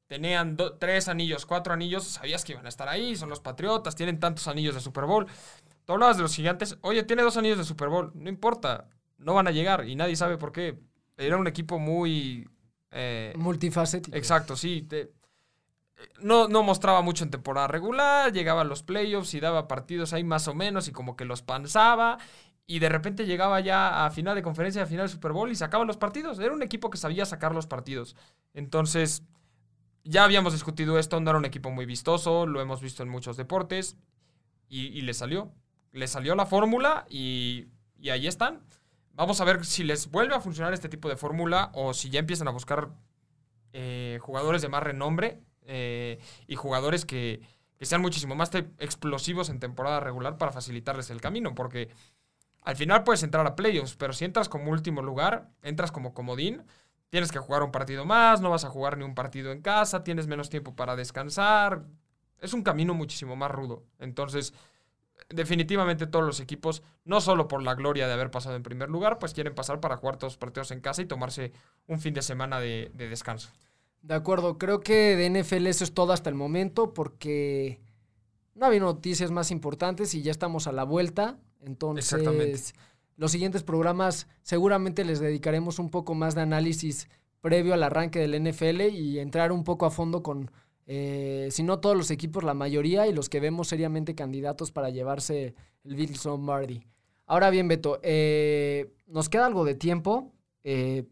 tenían tres anillos, cuatro anillos, sabías que iban a estar ahí, son los Patriotas, tienen tantos anillos de Super Bowl. Tú hablabas de los gigantes, oye, tiene dos anillos de Super Bowl, no importa, no van a llegar y nadie sabe por qué. Era un equipo muy...
Eh, Multifacético.
Exacto, sí. no, no mostraba mucho en temporada regular, llegaba a los playoffs y daba partidos ahí más o menos y como que los panzaba y de repente llegaba ya a final de conferencia, a final de Super Bowl y sacaba los partidos. Era un equipo que sabía sacar los partidos. Entonces, ya habíamos discutido esto, no era un equipo muy vistoso, lo hemos visto en muchos deportes y, le salió. Le salió la fórmula y, ahí están. Vamos a ver si les vuelve a funcionar este tipo de fórmula o si ya empiezan a buscar eh, jugadores de más renombre eh, y jugadores que, que, sean muchísimo más explosivos en temporada regular para facilitarles el camino, porque al final puedes entrar a playoffs, pero si entras como último lugar, entras como comodín, tienes que jugar un partido más, no vas a jugar ni un partido en casa, tienes menos tiempo para descansar. Es un camino muchísimo más rudo. Entonces, definitivamente todos los equipos, no solo por la gloria de haber pasado en primer lugar, pues quieren pasar para jugar todos los partidos en casa y tomarse un fin de semana de, descanso.
De acuerdo, creo que de NFL eso es todo hasta el momento porque no ha habido noticias más importantes y ya estamos a la vuelta. Entonces, los siguientes programas seguramente les dedicaremos un poco más de análisis previo al arranque del NFL y entrar un poco a fondo con, eh, si no todos los equipos, la mayoría y los que vemos seriamente candidatos para llevarse el Bill Lombardi. Ahora bien, Beto, eh, nos queda algo de tiempo. Eh,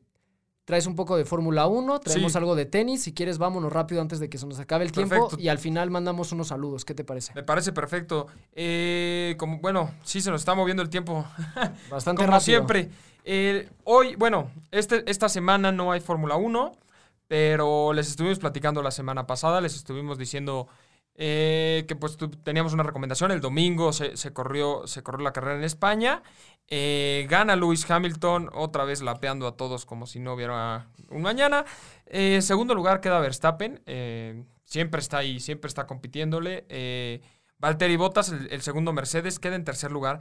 traes un poco de Fórmula 1, traemos algo de tenis. Si quieres, vámonos rápido antes de que se nos acabe el tiempo. Y al final mandamos unos saludos. ¿Qué te parece?
Me parece perfecto. Eh, como, bueno, sí, se nos está moviendo el tiempo. *laughs*
Bastante
como siempre. Eh, hoy, bueno, este, esta semana no hay Fórmula 1, pero les estuvimos platicando la semana pasada, les estuvimos diciendo eh, que pues teníamos una recomendación. El domingo se, corrió, se corrió la carrera en España. Eh, gana Lewis Hamilton, otra vez lapeando a todos como si no hubiera un mañana. Eh, segundo lugar queda Verstappen. siempre está ahí, siempre está compitiéndole. Valtteri Bottas, el, segundo Mercedes, queda en tercer lugar.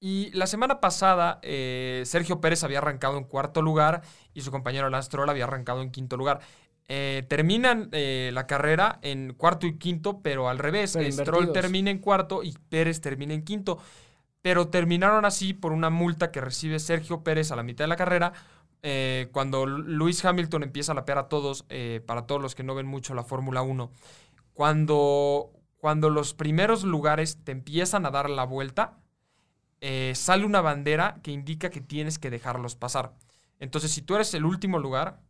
Y la semana pasada, Sergio Pérez había arrancado en cuarto lugar y su compañero Lance Stroll había arrancado en quinto lugar. Eh, terminan eh, la carrera en cuarto y quinto, pero al revés. Stroll termina en cuarto y Pérez termina en quinto. Pero terminaron así por una multa que recibe Sergio Pérez a la mitad de la carrera. Eh, cuando Luis Hamilton empieza a lapear a todos, para todos los que no ven mucho la Fórmula 1, cuando, cuando los primeros lugares te empiezan a dar la vuelta, sale una bandera que indica que tienes que dejarlos pasar. Entonces, si tú eres el último lugar,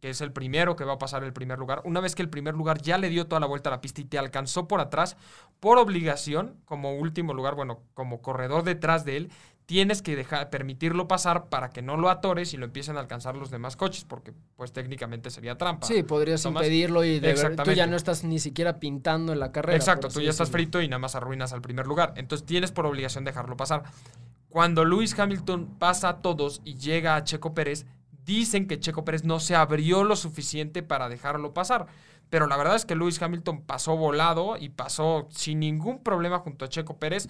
que es el primero que va a pasar el primer lugar, una vez que el primer lugar ya le dio toda la vuelta a la pista y te alcanzó por atrás, por obligación, como último lugar, bueno, como corredor detrás de él, tienes que dejar, permitirlo pasar para que no lo atores y lo empiecen a alcanzar los demás coches, porque pues técnicamente sería trampa.
Sí, podrías impedirlo y de tú ya no estás ni siquiera pintando en la carrera.
Exacto, tú ya estás frito y nada más arruinas al primer lugar. Entonces tienes por obligación dejarlo pasar. Cuando Lewis Hamilton pasa a todos y llega a Checo Pérez, dicen que Checo Pérez no se abrió lo suficiente para dejarlo pasar. Pero la verdad es que Lewis Hamilton pasó volado y pasó sin ningún problema junto a Checo Pérez.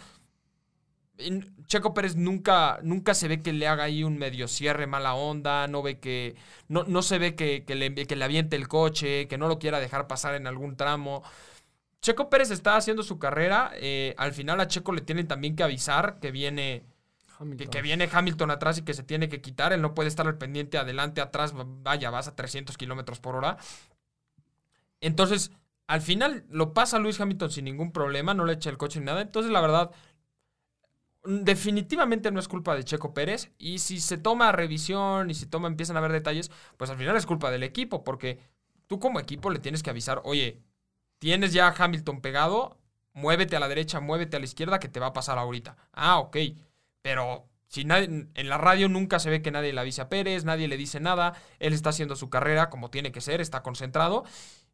Checo Pérez nunca, nunca se ve que le haga ahí un medio cierre mala onda, no ve que. No, no se ve que, le, que le aviente el coche, que no lo quiera dejar pasar en algún tramo. Checo Pérez está haciendo su carrera. Eh, al final a Checo le tienen también que avisar que viene que, viene Hamilton atrás y que se tiene que quitar. Él no puede estar al pendiente, adelante, atrás. Vaya, vas a 300 kilómetros por hora. Entonces, al final lo pasa Luis Hamilton sin ningún problema, no le echa el coche ni nada. Entonces, la verdad, definitivamente no es culpa de Checo Pérez. Y si se toma revisión y si toma, empiezan a ver detalles, pues al final es culpa del equipo, porque tú como equipo le tienes que avisar, oye, tienes ya a Hamilton pegado, muévete a la derecha, muévete a la izquierda, que te va a pasar ahorita. Ah, ok. Pero si nadie, en la radio nunca se ve que nadie le avisa a Pérez, nadie le dice nada, él está haciendo su carrera como tiene que ser, está concentrado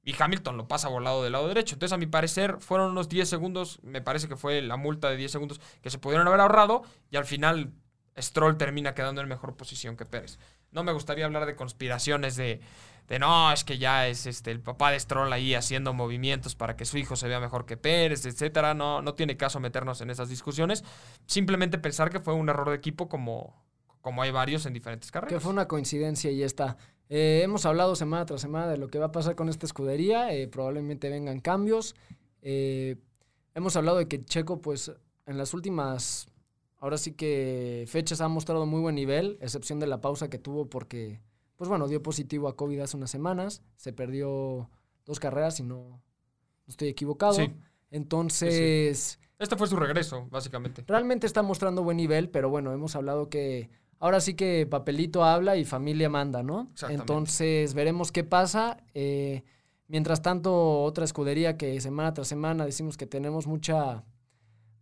y Hamilton lo pasa volado del lado derecho. Entonces, a mi parecer, fueron unos 10 segundos, me parece que fue la multa de 10 segundos que se pudieron haber ahorrado y al final Stroll termina quedando en mejor posición que Pérez. No me gustaría hablar de conspiraciones de de no, es que ya es este el papá de Stroll ahí haciendo movimientos para que su hijo se vea mejor que Pérez, etcétera. No, no tiene caso meternos en esas discusiones. Simplemente pensar que fue un error de equipo como, como hay varios en diferentes carreras.
Que fue una coincidencia y ya está. Eh, hemos hablado semana tras semana de lo que va a pasar con esta escudería. Eh, probablemente vengan cambios. Eh, hemos hablado de que Checo, pues, en las últimas, ahora sí que fechas ha mostrado muy buen nivel, excepción de la pausa que tuvo porque pues bueno, dio positivo a COVID hace unas semanas, se perdió dos carreras, si no, estoy equivocado. Sí. Entonces...
Este fue su regreso, básicamente.
Realmente está mostrando buen nivel, pero bueno, hemos hablado que ahora sí que papelito habla y familia manda, ¿no? Entonces veremos qué pasa. Eh, mientras tanto, otra escudería que semana tras semana decimos que tenemos mucha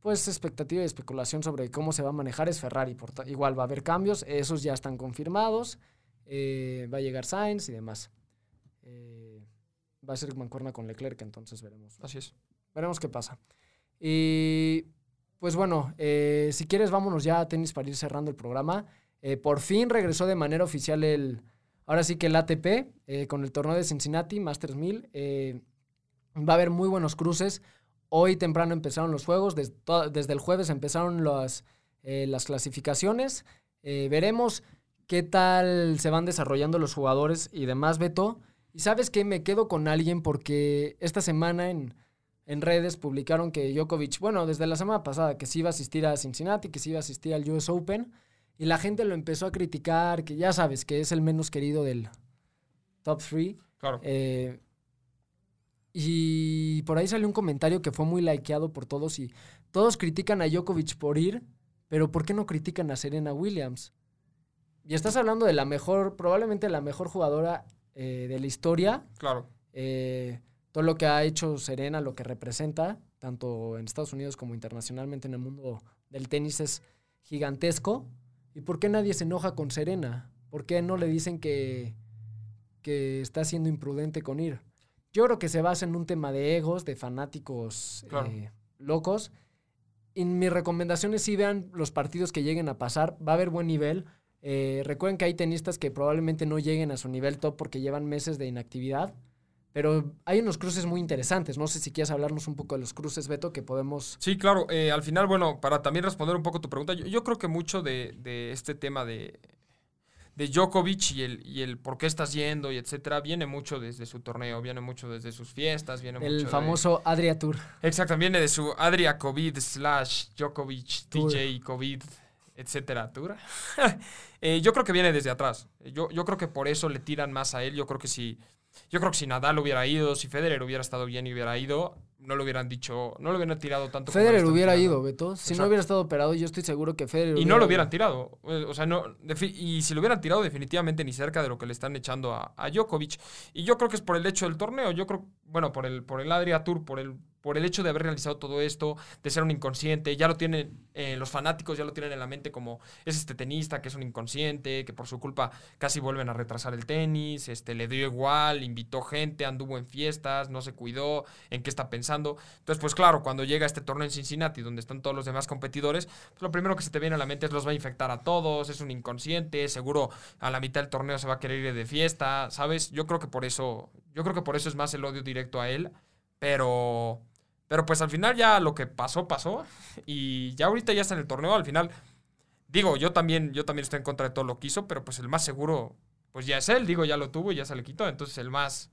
pues expectativa y especulación sobre cómo se va a manejar es Ferrari. igual va a haber cambios, esos ya están confirmados. Eh, va a llegar Sainz y demás. Eh, va a ser mancuerna con Leclerc, entonces veremos.
Así es.
Veremos qué pasa. Y pues bueno, eh, si quieres, vámonos ya a tenis para ir cerrando el programa. por fin regresó de manera oficial el, ahora sí que el ATP, con el torneo de Cincinnati, Masters 1000. va a haber muy buenos cruces. Hoy temprano empezaron los juegos, desde, desde el jueves empezaron las, las clasificaciones. veremos qué tal se van desarrollando los jugadores y demás, Beto. Y sabes que me quedo con alguien porque esta semana en en redes publicaron que Djokovic, bueno, desde la semana pasada, que sí iba a asistir a Cincinnati, que sí iba a asistir al US Open, y la gente lo empezó a criticar, que ya sabes, que es el menos querido del top 3.
Claro.
Eh, y por ahí salió un comentario que fue muy likeado por todos y todos critican a Djokovic por ir, pero ¿por qué no critican a Serena Williams? Y estás hablando de la mejor, probablemente la mejor jugadora eh, de la historia.
Claro.
Eh, todo lo que ha hecho Serena, lo que representa, tanto en Estados Unidos como internacionalmente en el mundo del tenis, es gigantesco. ¿Y por qué nadie se enoja con Serena? ¿Por qué no le dicen que, que está siendo imprudente con ir? Yo creo que se basa en un tema de egos, de fanáticos
Claro.
eh, locos. Y mi recomendación es si vean los partidos que lleguen a pasar. Va a haber buen nivel. Eh, recuerden que hay tenistas que probablemente no lleguen a su nivel top porque llevan meses de inactividad. Pero hay unos cruces muy interesantes. No sé si quieres hablarnos un poco de los cruces, Beto, que podemos...
Sí, claro. eh, al final, bueno, para también responder un poco tu pregunta, yo, yo creo que mucho de, de este tema de, de Djokovic y el, y el por qué estás yendo y etcétera, viene mucho desde su torneo, viene mucho desde sus fiestas, viene mucho
El
de-
famoso Adria Tour.
Exacto, viene de su Adria COVID slash Djokovic
Tour.
DJ COVID, etcétera. *laughs* Eh, yo creo que viene desde atrás. Yo, yo creo que por eso le tiran más a él. Yo creo que si, yo creo que si Nadal hubiera ido, si Federer hubiera estado bien y hubiera ido, no lo hubieran dicho, no lo hubieran tirado tanto.
Federer
le
hubiera
tirando.
ido, Beto. Si no hubiera estado operado, yo estoy seguro que Federer
Y no lo
hubiera
hubieran tirado. Eh, O sea, no. Y si lo hubieran tirado, definitivamente ni cerca de lo que le están echando a, a Djokovic. Y yo creo que es por el hecho del torneo. Yo creo, bueno, por el, por el Adria Tour, por el, por el hecho de haber realizado todo esto, de ser un inconsciente. Ya lo tienen, eh, los fanáticos ya lo tienen en la mente como es este tenista que es un inconsciente, que por su culpa casi vuelven a retrasar el tenis, este, le dio igual, invitó gente, anduvo en fiestas, no se cuidó, en qué está pensando. Entonces, pues claro, cuando llega este torneo en Cincinnati, donde están todos los demás competidores, pues lo primero que se te viene a la mente es los va a infectar a todos, es un inconsciente, seguro a la mitad del torneo se va a querer ir de fiesta, ¿sabes? Yo creo que por eso, yo creo que por eso es más el odio directo a él, pero pero pues al final ya lo que pasó pasó y ya ahorita ya está en el torneo, al final digo, yo también yo también estoy en contra de todo lo que hizo, pero pues el más seguro pues ya es él, digo, ya lo tuvo y ya se le quitó, entonces el más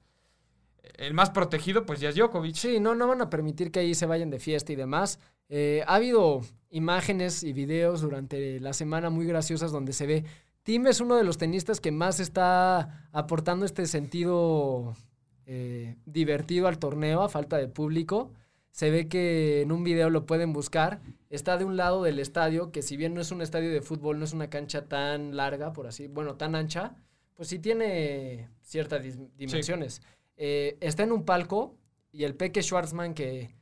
el más protegido pues ya es Djokovic.
Sí, no, no van a permitir que ahí se vayan de fiesta y demás. Eh, ha habido imágenes y videos durante la semana muy graciosas donde se ve. Tim es uno de los tenistas que más está aportando este sentido eh, divertido al torneo a falta de público. Se ve que en un video lo pueden buscar. Está de un lado del estadio, que si bien no es un estadio de fútbol, no es una cancha tan larga, por así, bueno, tan ancha, pues sí tiene ciertas dimensiones. Eh, está en un palco y el Peque Schwarzman, que,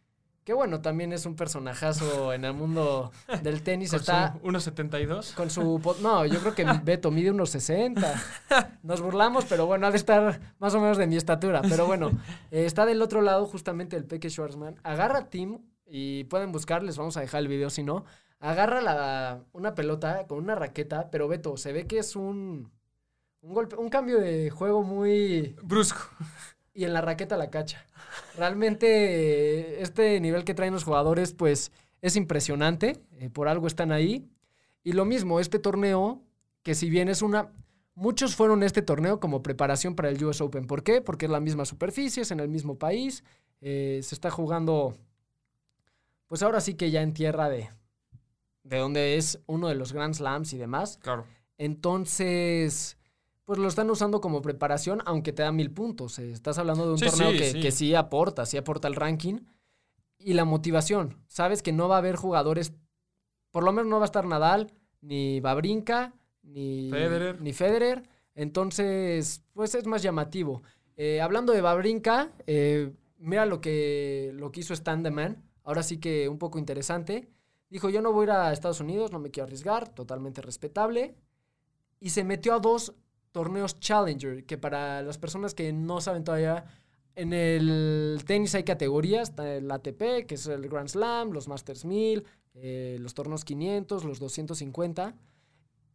que bueno, también es un personajazo en el mundo del tenis,
Con
está
su 1.72.
con su... No, yo creo que Beto mide unos 60. Nos burlamos, pero bueno, ha de estar más o menos de mi estatura. Pero bueno, eh, está del otro lado justamente el Peque Schwarzman. Agarra a Tim y pueden buscar, les vamos a dejar el video si no. Agarra la, una pelota con una raqueta, pero Beto, se ve que es un, un golpe, un cambio de juego muy
Brusco.
Y en la raqueta la cacha. Realmente eh, este nivel que traen los jugadores pues es impresionante, eh, por algo están ahí. Y lo mismo, este torneo, que si bien es una... Muchos fueron a este torneo como preparación para el US Open. ¿Por qué? Porque es la misma superficie, es en el mismo país, eh, se está jugando, pues ahora sí que ya en tierra de, de donde es uno de los Grand Slams y demás.
Claro.
Entonces, pues lo están usando como preparación, aunque te da mil puntos. Eh, Estás hablando de un
Sí,
torneo
sí,
que,
sí.
que sí aporta, sí aporta el ranking. Y la motivación. Sabes que no va a haber jugadores, por lo menos no va a estar Nadal, ni Babrinka, ni
Federer.
Ni Federer. Entonces, pues es más llamativo. Eh, hablando de Babrinka, eh, mira lo que, lo que hizo Stan the Man. Ahora sí que un poco interesante. Dijo, yo no voy a ir a Estados Unidos, no me quiero arriesgar, totalmente respetable. Y se metió a dos torneos Challenger, que para las personas que no saben todavía, en el tenis hay categorías, el ATP, que es el Grand Slam, los Masters 1000, eh, los torneos 500, los 250.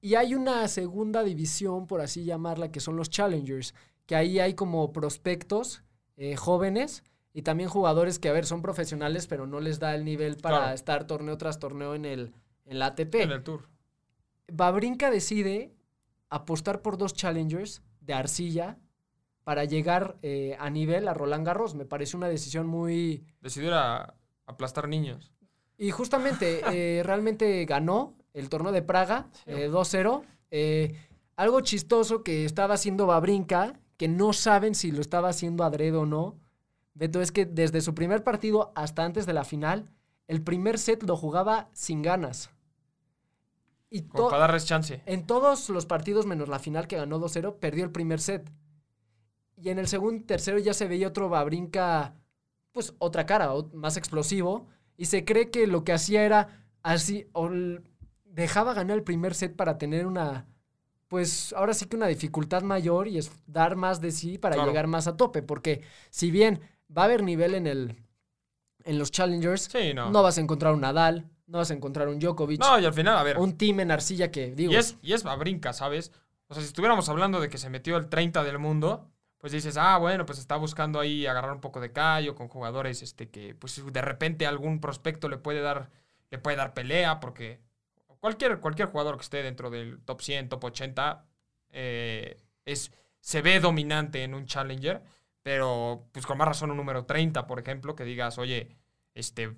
Y hay una segunda división, por así llamarla, que son los Challengers, que ahí hay como prospectos eh, jóvenes y también jugadores que, a ver, son profesionales, pero no les da el nivel para
Claro.
estar torneo tras torneo en el, en la ATP.
En el tour.
Babrinka decide apostar por dos challengers de arcilla para llegar eh, a nivel a Roland Garros. Me parece una decisión muy...
Decidió ir a aplastar niños.
Y justamente *laughs* eh, realmente ganó el torneo de Praga eh, 2-0. Eh, algo chistoso que estaba haciendo Babrinka, que no saben si lo estaba haciendo adrede o no. Beto, es que desde su primer partido hasta antes de la final, el primer set lo jugaba sin ganas. Y
Como
to-
para darles chance.
en todos los partidos, menos la final que ganó 2-0, perdió el primer set. Y en el segundo, tercero ya se veía otro Babrinka, pues otra cara, más explosivo. Y se cree que lo que hacía era así, o dejaba ganar el primer set para tener una, pues ahora sí que una dificultad mayor y es dar más de sí para
Claro.
llegar más a tope. Porque si bien va a haber nivel en, el, en los challengers,
Sí, no.
no. vas a encontrar un Nadal, no vas a encontrar un Djokovic,
No, y al final, a ver.
un team en arcilla que digo...
Y es, y es brinca, ¿sabes? O sea, si estuviéramos hablando de que se metió el 30 del mundo, pues dices, ah, bueno, pues está buscando ahí agarrar un poco de callo con jugadores este que, pues de repente algún prospecto le puede dar, le puede dar pelea, porque cualquier, cualquier jugador que esté dentro del top 100, top 80, eh, es, se ve dominante en un challenger, pero pues con más razón un número 30, por ejemplo, que digas, oye, este,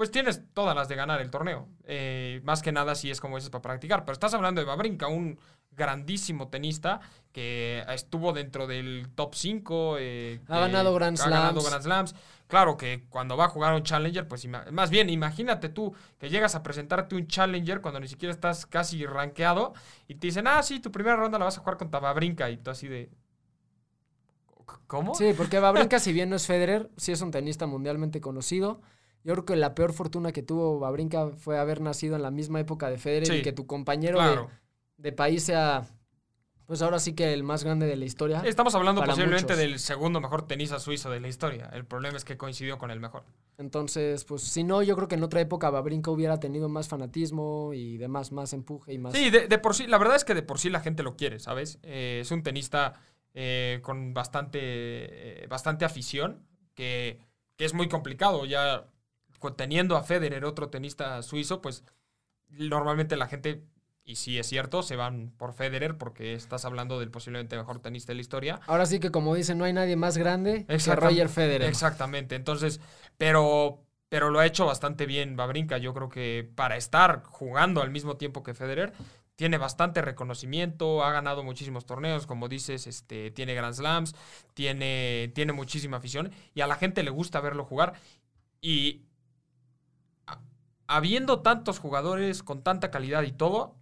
pues tienes todas las de ganar el torneo. Eh, más que nada si es como dices para practicar. Pero estás hablando de Babrinka, un grandísimo tenista que estuvo dentro del top 5. eh,
Ha ganado Grand
ha ganado
Slams.
Grand Slams. Claro que cuando va a jugar un Challenger, pues más bien imagínate tú que llegas a presentarte un Challenger cuando ni siquiera estás casi rankeado y te dicen, ah, sí, tu primera ronda la vas a jugar contra Babrinka y tú así de... ¿Cómo?
Sí, porque Babrinka, si bien no es Federer, sí es un tenista mundialmente conocido. Yo creo que la peor fortuna que tuvo Babrinka fue haber nacido en la misma época de Federer
Sí,
y que tu compañero de-
claro.
de, país sea, pues ahora sí que el más grande de la historia.
Estamos hablando posiblemente
muchos.
del segundo mejor tenista suizo de la historia. El problema es que coincidió con el mejor.
Entonces, pues si no, yo creo que en otra época Babrinka hubiera tenido más fanatismo y demás, más empuje y más...
Sí, de, de por sí, la verdad es que de por sí la gente lo quiere, ¿sabes? Eh, es un tenista eh, con bastante, eh, bastante afición, que, que es muy complicado. Ya teniendo a Federer, otro tenista suizo, pues normalmente la gente, y sí es cierto, se van por Federer porque estás hablando del posiblemente mejor tenista de la historia.
Ahora sí que como dicen, no hay nadie más grande que Roger Federer.
Exactamente. Entonces, pero, pero lo ha hecho bastante bien Babrinka. Yo creo que para estar jugando al mismo tiempo que Federer, tiene bastante reconocimiento, ha ganado muchísimos torneos, como dices, este, tiene Grand Slams, tiene, tiene muchísima afición y a la gente le gusta verlo jugar. Y habiendo tantos jugadores con tanta calidad y todo,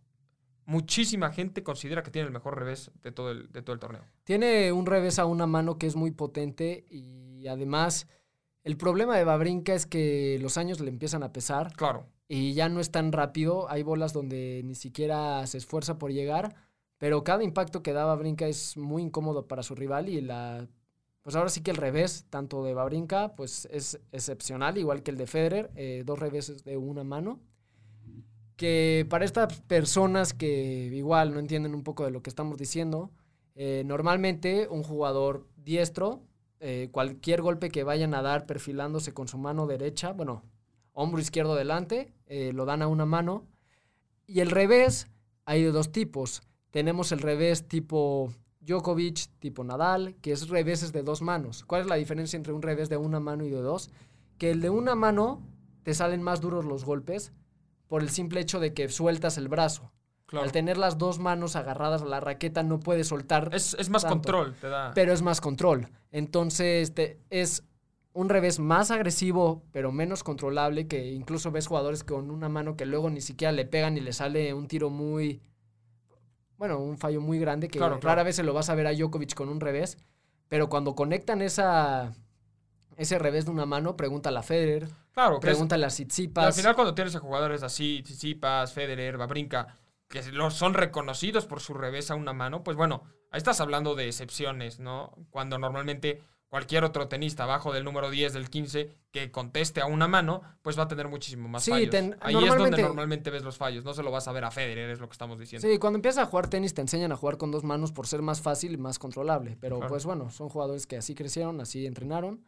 muchísima gente considera que tiene el mejor revés de todo el, de todo el torneo.
Tiene un revés a una mano que es muy potente y además el problema de Babrinka es que los años le empiezan a pesar
Claro.
y ya no es tan rápido. Hay bolas donde ni siquiera se esfuerza por llegar, pero cada impacto que da Babrinka es muy incómodo para su rival y la pues ahora sí que el revés, tanto de Babrinka, pues es excepcional, igual que el de Federer, eh, dos reveses de una mano. Que para estas personas que igual no entienden un poco de lo que estamos diciendo, eh, normalmente un jugador diestro, eh, cualquier golpe que vayan a dar perfilándose con su mano derecha, bueno, hombro izquierdo delante, lo dan a una mano. Y el revés, hay de dos tipos. Tenemos el revés tipo Djokovic, tipo Nadal, que es reveses de dos manos. ¿Cuál es la diferencia entre un revés de una mano y de dos? Que el de una mano te salen más duros los golpes por el simple hecho de que sueltas el brazo.
claro.
Al tener las dos manos agarradas a la raqueta no puedes soltar,
Es, es más
tanto.
control, te da.
pero es más control. Entonces te- es un revés más agresivo, pero menos controlable, que incluso ves jugadores con una mano que luego ni siquiera le pegan y le sale un tiro muy, bueno, un fallo muy grande, que
Claro,
rara vez se lo vas a ver a Djokovic con un revés, pero cuando conectan esa, ese revés de una mano, pregúntale a Federer,
claro, que es-
pregúntale a
y al
Tsitsipas.
final cuando tienes a jugadores así, Tsitsipas, Federer, Babrinka, que son reconocidos por su revés a una mano, pues bueno, ahí estás hablando de excepciones, ¿no? Cuando normalmente cualquier otro tenista abajo del número 10, del 15, que conteste a una mano, pues va a tener muchísimo más
Sí,
fallos.
ten-
ahí es donde
normalmente-
ves los fallos, no se lo vas a ver a Federer, es lo que estamos diciendo.
Sí, cuando empiezas a jugar tenis te enseñan a jugar con dos manos por ser más fácil y más controlable. Pero
Claro.
pues bueno, son jugadores que así crecieron, así entrenaron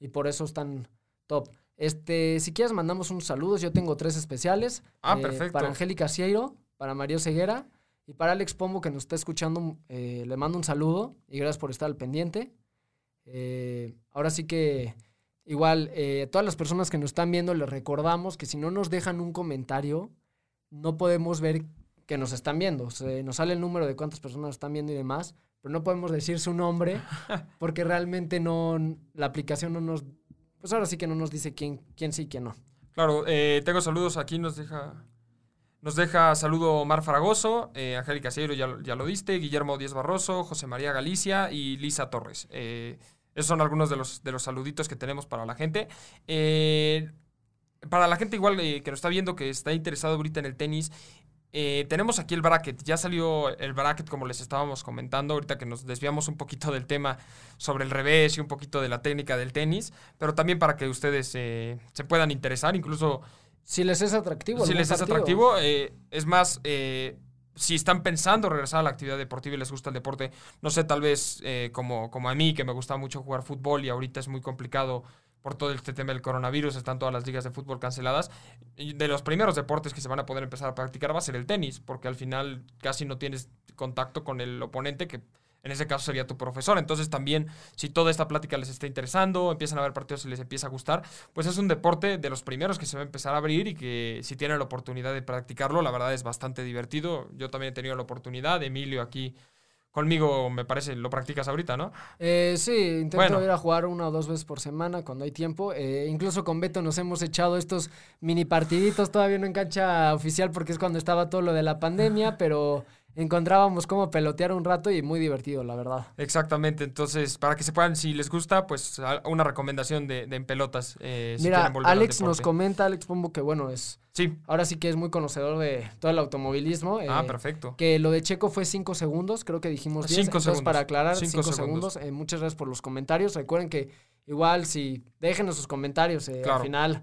y por eso están top. Este, si quieres mandamos unos saludos, yo tengo tres especiales.
Ah,
eh,
perfecto.
Para Angélica Cieiro, para Mario Ceguera Y para Alex Pombo, que nos está escuchando, eh, le mando un saludo y gracias por estar al pendiente. Eh, ahora sí que, igual, eh, todas las personas que nos están viendo, les recordamos que si no nos dejan un comentario, no podemos ver que nos están viendo. Se nos sale el número de cuántas personas nos están viendo y demás, pero no podemos decir su nombre *laughs* porque realmente no, la aplicación no nos, pues ahora sí que no nos dice quién, quién sí y quién no.
Claro, eh, tengo saludos aquí, nos deja... Nos deja saludo Mar Fragoso, eh, Angélica Seiro, ya, lo diste, Guillermo Díez Barroso, José María Galicia y Lisa Torres. Eh, esos son algunos de los, de los saluditos que tenemos para la gente. Eh, para la gente igual que nos está viendo, que está interesado ahorita en el tenis, tenemos aquí el bracket. Ya salió el bracket como les estábamos comentando, ahorita que nos desviamos un poquito del tema sobre el revés y un poquito de la técnica del tenis, pero también para que ustedes se puedan interesar, incluso...
Si les es atractivo.
Si les es atractivo, eh, es más, eh, si están pensando regresar a la actividad deportiva y les gusta el deporte, no sé, tal vez eh, como, como a mí, que me gusta mucho jugar fútbol y ahorita es muy complicado por todo este tema del coronavirus, están todas las ligas de fútbol canceladas. de los primeros deportes que se van a poder empezar a practicar va a ser el tenis, porque al final casi no tienes contacto con el oponente que en ese caso sería tu profesor. Entonces también, si toda esta plática les está interesando, empiezan a ver partidos y les empieza a gustar, pues es un deporte de los primeros que se va a empezar a abrir y que si tienen la oportunidad de practicarlo, la verdad es bastante divertido. Yo también he tenido la oportunidad, Emilio aquí conmigo, me parece, lo practicas ahorita, ¿no?
Eh, sí, intento ir a jugar una o dos veces por semana cuando hay tiempo. Eh, incluso con Beto nos hemos echado estos mini partiditos, todavía no en cancha oficial porque es cuando estaba todo lo de la pandemia, pero encontrábamos cómo pelotear un rato y muy divertido, la verdad.
Exactamente, entonces para que se puedan, si les gusta, pues una recomendación de, en pelotas.
Eh, Mira, Alex nos comenta, Alex Pombo, que bueno, es...
Sí.
Ahora sí que es muy conocedor de todo el automovilismo.
ah, eh, perfecto.
Que lo de Checo fue cinco segundos, creo que dijimos 10. Cinco segundos. para aclarar, cinco, segundos. Eh, muchas gracias por los comentarios. Recuerden que igual si déjenos sus comentarios al final,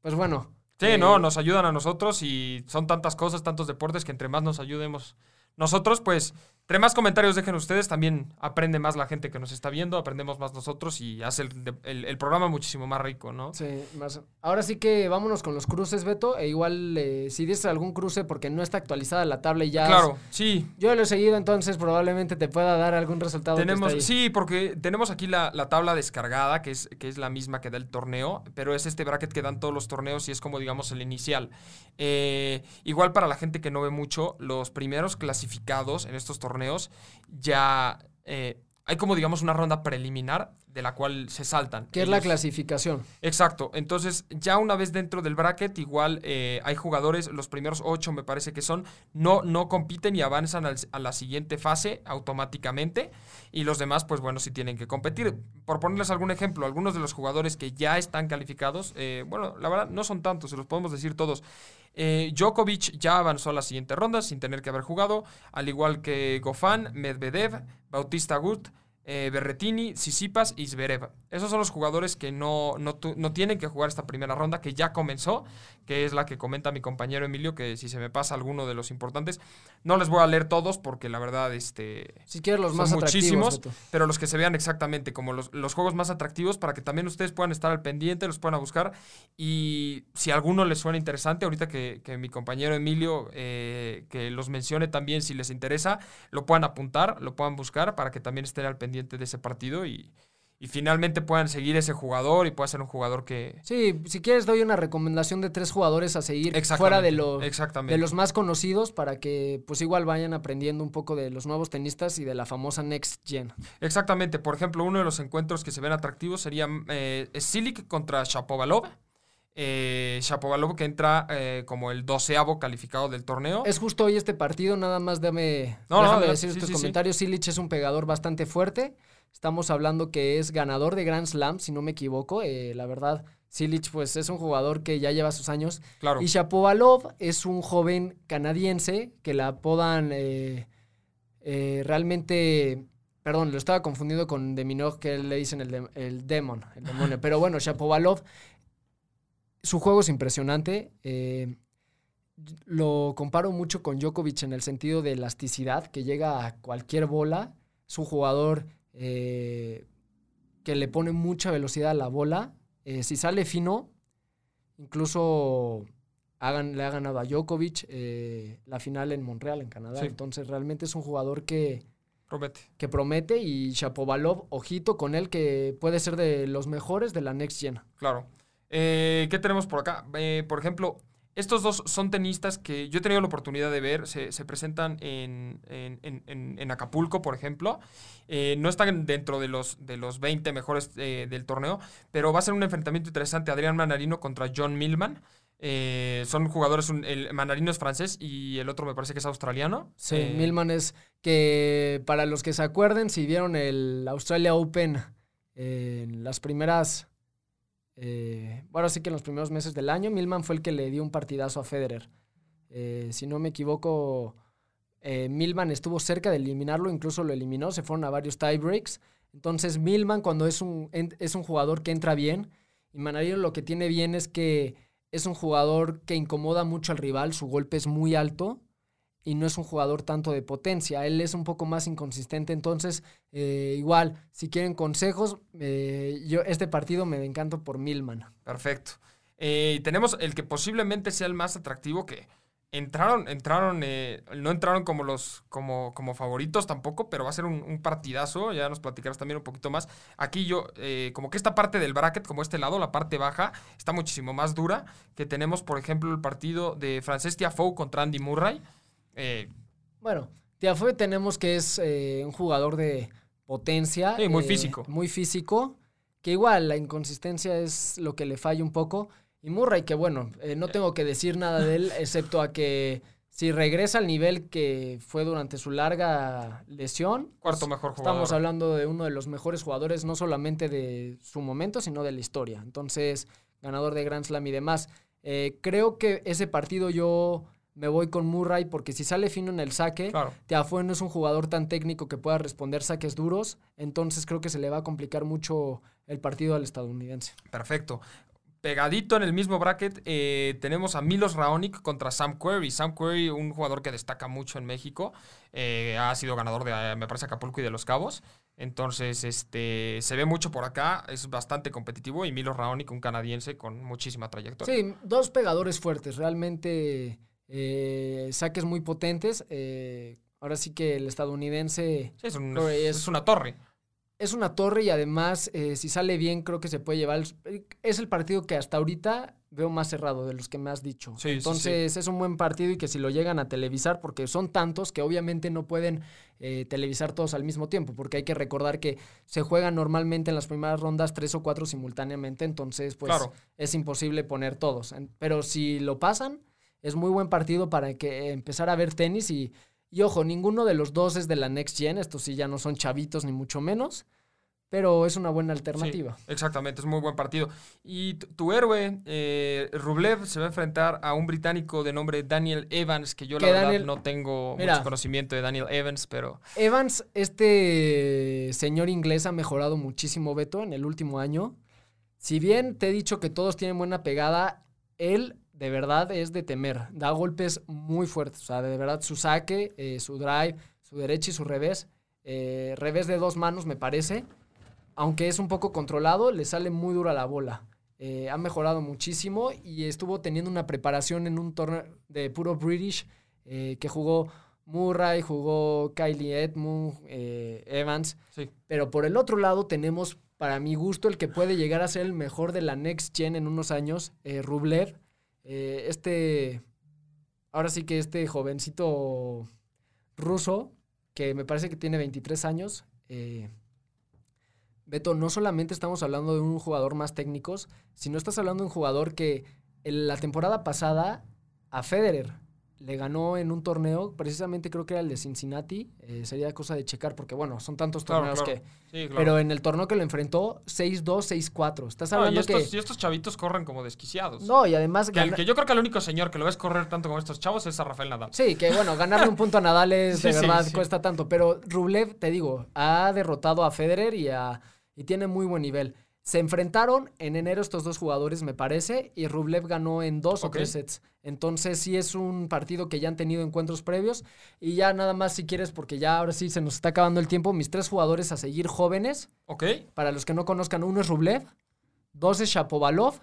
pues bueno,
Sí, no, nos ayudan a nosotros y son tantas cosas, tantos deportes que entre más nos ayudemos nosotros, pues entre más comentarios dejen ustedes, también aprende más la gente que nos está viendo, aprendemos más nosotros y hace el, programa muchísimo más rico, ¿no?
Sí, más. Ahora sí que vámonos con los cruces, Beto. E igual, eh, si dices algún cruce porque no está actualizada la tabla y ya.
Claro, sí.
Yo lo he seguido, entonces probablemente te pueda dar algún resultado.
Tenemos, sí, porque tenemos aquí la, tabla descargada, que es, que es la misma que da el torneo, pero es este bracket que dan todos los torneos y es como, digamos, el inicial. Eh, igual para la gente que no ve mucho, los primeros clasificados en estos torneos ya eh, hay como digamos una ronda preliminar de la cual se saltan.
¿Qué es la clasificación?
Exacto. Entonces, ya una vez dentro del bracket, igual eh, hay jugadores, los primeros ocho me parece que son, no, no compiten y avanzan a la siguiente fase automáticamente. Y los demás, pues bueno, sí tienen que competir. Por ponerles algún ejemplo, algunos de los jugadores que ya están calificados, eh, bueno, la verdad no son tantos, se los podemos decir todos. Eh, Djokovic ya avanzó a la siguiente ronda sin tener que haber jugado, al igual que Gofan, Medvedev, Bautista Gut, eh, Berretini, Sisipas y Zverev. Esos son los jugadores que no, no, tienen que jugar esta primera ronda, que ya comenzó, que es la que comenta mi compañero Emilio, que si se me pasa alguno de los importantes, no les voy a leer todos porque la verdad, este...
Si quieres los
más muchísimos, pero los que se vean exactamente como los, juegos más atractivos para que también ustedes puedan estar al pendiente, los puedan buscar y si alguno les suena interesante, ahorita que, mi compañero Emilio, eh, que los mencione también si les interesa, lo puedan apuntar, lo puedan buscar para que también estén al pendiente de ese partido y, finalmente puedan seguir ese jugador y pueda ser un jugador que...
Sí, si quieres doy una recomendación de tres jugadores a seguir fuera de, los de los más conocidos para que pues igual vayan aprendiendo un poco de los nuevos tenistas y de la famosa Next Gen.
Exactamente, por ejemplo, uno de los encuentros que se ven atractivos sería eh, Silic contra Shapovalov. Eh, Shapovalov que entra eh, como el doceavo calificado del torneo.
Es justo hoy este partido, nada más dame, déjame decir estos comentarios. Silic es un pegador bastante fuerte. Estamos hablando que es ganador de Grand Slam, si no me equivoco. Eh, la verdad, Silic pues es un jugador que ya lleva sus años.
Claro.
Y Shapovalov es un joven canadiense que la apodan eh, realmente... Perdón, lo estaba confundiendo con Deminov, que le dicen el, el Demon, el demonio. *laughs* Pero bueno, Shapovalov su juego es impresionante. Eh, lo comparo mucho con Djokovic en el sentido de elasticidad, que llega a cualquier bola. Es un jugador eh, que le pone mucha velocidad a la bola. Eh, si sale fino, incluso hagan, le ha ganado a Djokovic eh, la final en Montreal, en Canadá.
Sí.
Entonces realmente es un jugador que,
Promete.
que promete y Shapovalov, ojito con él, que puede ser de los mejores de la Next Gen.
Claro. Eh, ¿Qué tenemos por acá? Eh, por ejemplo, estos dos son tenistas que yo he tenido la oportunidad de ver. Se, se presentan en, en- en- en- en Acapulco, por ejemplo. Eh, no están dentro de los, de los 20 mejores eh, del torneo, pero va a ser un enfrentamiento interesante. Adrián Manarino contra John Millman. Eh, son jugadores, un- el Manarino es francés y el otro me parece que es australiano.
Sí, Milman es que para los que se acuerden, si vieron el Australia Open en las primeras, eh, bueno, sí que en los primeros meses del año, Milman fue el que le dio un partidazo a Federer. Eh, si no me equivoco, eh, Milman estuvo cerca de eliminarlo, incluso lo eliminó, se fueron a varios tiebreaks. Entonces, Milman cuando es un, es un jugador que entra bien, y Manarino lo que tiene bien es que es un jugador que incomoda mucho al rival, su golpe es muy alto y no es un jugador tanto de potencia. Él es un poco más inconsistente. Entonces, eh, igual, si quieren consejos, eh, yo este partido me encanto por Milman.
Perfecto. Eh, tenemos el que posiblemente sea el más atractivo que entraron, entraron, no entraron como los, como, como favoritos tampoco, pero va a ser un, partidazo. Ya nos platicarás también un poquito más. Aquí yo, como que esta parte del bracket, como este lado, la parte baja, está muchísimo más dura. Que tenemos, por ejemplo, el partido de Frances Tiafoe contra Andy Murray. Eh,
Bueno, Tiafoe tenemos que es eh, un jugador de potencia.
Sí, muy
eh,
físico.
Muy físico. Que igual la inconsistencia es lo que le falla un poco. Y Murray, que bueno, eh, no tengo que decir nada de él, *laughs* excepto a que si regresa al nivel que fue durante su larga lesión,
cuarto mejor jugador.
Estamos hablando de uno de los mejores jugadores, no solamente de su momento, sino de la historia. Entonces, ganador de Grand Slam y demás. Eh, creo que ese partido yo me voy con Murray porque si sale fino en el saque,
Claro.
Tiafoe no es un jugador tan técnico que pueda responder saques duros. Entonces creo que se le va a complicar mucho el partido al estadounidense.
Perfecto. Pegadito en el mismo bracket eh, tenemos a Milos Raonic contra Sam Querrey. Sam Querrey, un jugador que destaca mucho en México, eh, ha sido ganador de, me parece, Acapulco y de Los Cabos. Entonces, este, se ve mucho por acá, es bastante competitivo y Milos Raonic, un canadiense con muchísima trayectoria.
Sí, dos pegadores fuertes, realmente eh, saques muy potentes. eh, ahora sí que el estadounidense
Sí, es, un-
Querrey
es
es-
una torre.
es una torre y además, eh, si sale bien, creo que se puede llevar. el- Es el partido que hasta ahorita veo más cerrado de los que me has dicho.
Sí, sí, sí.
Entonces, es un buen partido y que si lo llegan a televisar, porque son tantos que obviamente no pueden eh, televisar todos al mismo tiempo, porque hay que recordar que se juegan normalmente en las primeras rondas tres o cuatro simultáneamente, entonces, pues
Claro.
es imposible poner todos. Pero si lo pasan, es muy buen partido para que empezar a ver tenis y. Y ojo, ninguno de los dos es de la Next Gen, estos sí ya no son chavitos ni mucho menos, pero es una buena alternativa.
Sí, exactamente, es muy buen partido. Y tu, héroe, eh, Rublev, se va a enfrentar a un británico de nombre Daniel Evans, que yo la verdad
Daniel-
no tengo
Mira.
mucho conocimiento de Daniel Evans, pero
Evans, este señor inglés ha mejorado muchísimo, Beto, en el último año. Si bien te he dicho que todos tienen buena pegada, él de verdad es de temer. Da golpes muy fuertes. O sea, de verdad su saque, eh, su drive, su derecha y su revés. eh, revés de dos manos, me parece. Aunque es un poco controlado, le sale muy dura la bola. Eh, ha mejorado muchísimo y estuvo teniendo una preparación en un torneo de puro British que jugó Murray, jugó Kylie Edmund, Evans.
sí.
Pero por el otro lado tenemos, para mi gusto, el que puede llegar a ser el mejor de la Next Gen en unos años, eh, Rublev. Eh, este, ahora sí que este jovencito ruso, que me parece que tiene 23 años. eh, Beto, no solamente estamos hablando de un jugador más técnico, sino estás hablando de un jugador que en la temporada pasada a Federer le ganó en un torneo, precisamente creo que era el de Cincinnati, eh, sería cosa de checar porque bueno, son tantos
Claro,
torneos
claro.
que...
Sí, claro.
Pero en el torneo que lo enfrentó, 6-2, 6-4. Estás
No, y,
hablando
estos,
que...
y estos chavitos corren como desquiciados.
No, y además...
Que, el-
gana-
que yo creo que el único señor que lo ves correr tanto como estos chavos es a Rafael Nadal.
Sí, que bueno, ganarle un punto a Nadal es *laughs* de
Sí, sí,
verdad
sí.
cuesta tanto. Pero Rublev, te digo, ha derrotado a Federer y, a, y tiene muy buen nivel. Se enfrentaron en enero estos dos jugadores, me parece, y Rublev ganó en dos o tres sets. Entonces sí es un partido que ya han tenido encuentros previos. Y ya nada más si quieres, porque ya ahora sí se nos está acabando el tiempo, mis tres jugadores a seguir jóvenes.
¿Ok?
Para los que no conozcan, uno es Rublev, dos es Shapovalov,